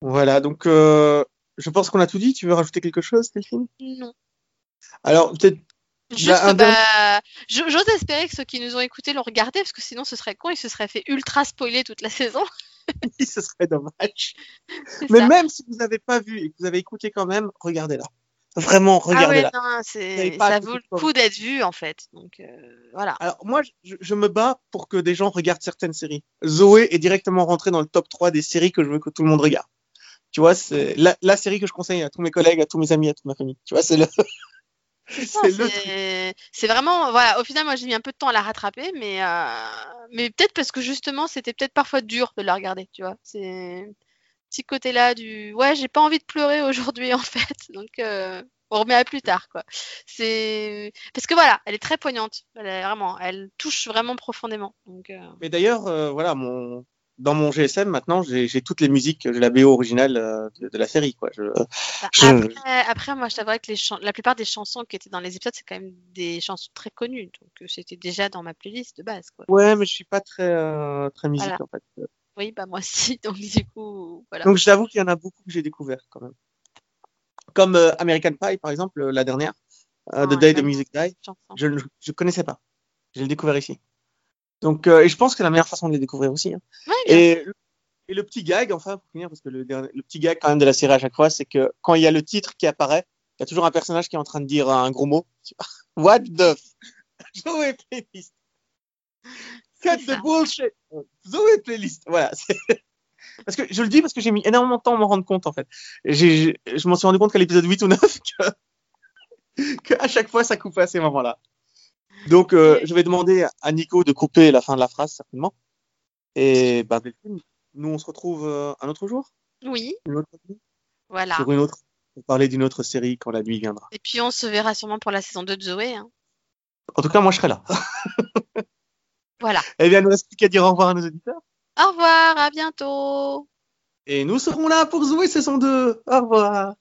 Voilà, donc euh, je pense qu'on a tout dit. Tu veux rajouter quelque chose, Delphine? Non. Alors, peut-être. Juste, Bah, bah, j'ose espérer que ceux qui nous ont écoutés l'ont regardé, parce que sinon ce serait con, ils se seraient fait ultra spoiler toute la saison. ce serait dommage. Mais ça. même si vous n'avez pas vu et que vous avez écouté quand même, regardez-la. Vraiment, ah ouais, regardez-la. avez pas ça vaut le coup d'être vu en fait. Donc euh, voilà. Alors, moi, je, je me bats pour que des gens regardent certaines séries. Zoé est directement rentrée dans le top 3 des séries que je veux que tout le monde regarde. Tu vois, c'est la, la série que je conseille à tous mes collègues, à tous mes amis, à toute ma famille. Tu vois, c'est le. C'est vraiment, voilà, au final, moi j'ai mis un peu de temps à la rattraper, mais, euh, mais peut-être parce que justement c'était peut-être parfois dur de la regarder, tu vois. C'est petit côté-là du ouais, j'ai pas envie de pleurer aujourd'hui en fait, donc euh, on remet à plus tard quoi. C'est parce que voilà, elle est très poignante, elle est vraiment, elle touche vraiment profondément. Donc euh, Mais d'ailleurs, euh, voilà, mon dans mon GSM maintenant, j'ai toutes les musiques, j'ai la BO originale euh, de, de la série, quoi. Je, bah, Je- après, après, moi je t'avouerais que les la plupart des chansons qui étaient dans les épisodes, c'est quand même des chansons très connues, donc euh, c'était déjà dans ma playlist de base quoi. Ouais, mais je suis pas très euh, très musique Voilà. en fait. Oui, bah moi aussi, donc du coup, voilà. Donc j'avoue qu'il y en a beaucoup que j'ai découvert quand même. Comme euh, American Pie par exemple, la dernière, Ah, The Day the. Music Die, je ne connaissais pas. Je l'ai découvert ici. Donc euh, et je pense que c'est la meilleure façon de les découvrir aussi. hein. Ouais, Et, et le petit gag, enfin pour finir, parce que le, le petit gag quand même de la série à chaque fois, c'est que quand il y a le titre qui apparaît, il y a toujours un personnage qui est en train de dire un gros mot. What the f... Zoé Playlist. Cut the bullshit. Zoé Playlist. Voilà. Parce que je le dis parce que j'ai mis énormément de temps à m'en rendre compte en fait. Je m'en suis rendu compte qu'à l'épisode 8 ou 9 que, que à chaque fois ça coupait à ces moments-là. Donc euh, je vais demander à Nico de couper la fin de la phrase certainement. Et bah nous on se retrouve euh, un autre jour, Oui, une autre voilà. sur une autre pour parler d'une autre série quand la nuit viendra. Et puis on se verra sûrement pour la saison 2 de Zoé. hein. En tout cas, moi je serai là. Voilà. Eh bien, nous reste plus qu'à dire au revoir à nos auditeurs. Au revoir, à bientôt. Et nous serons là pour Zoé saison 2. Au revoir.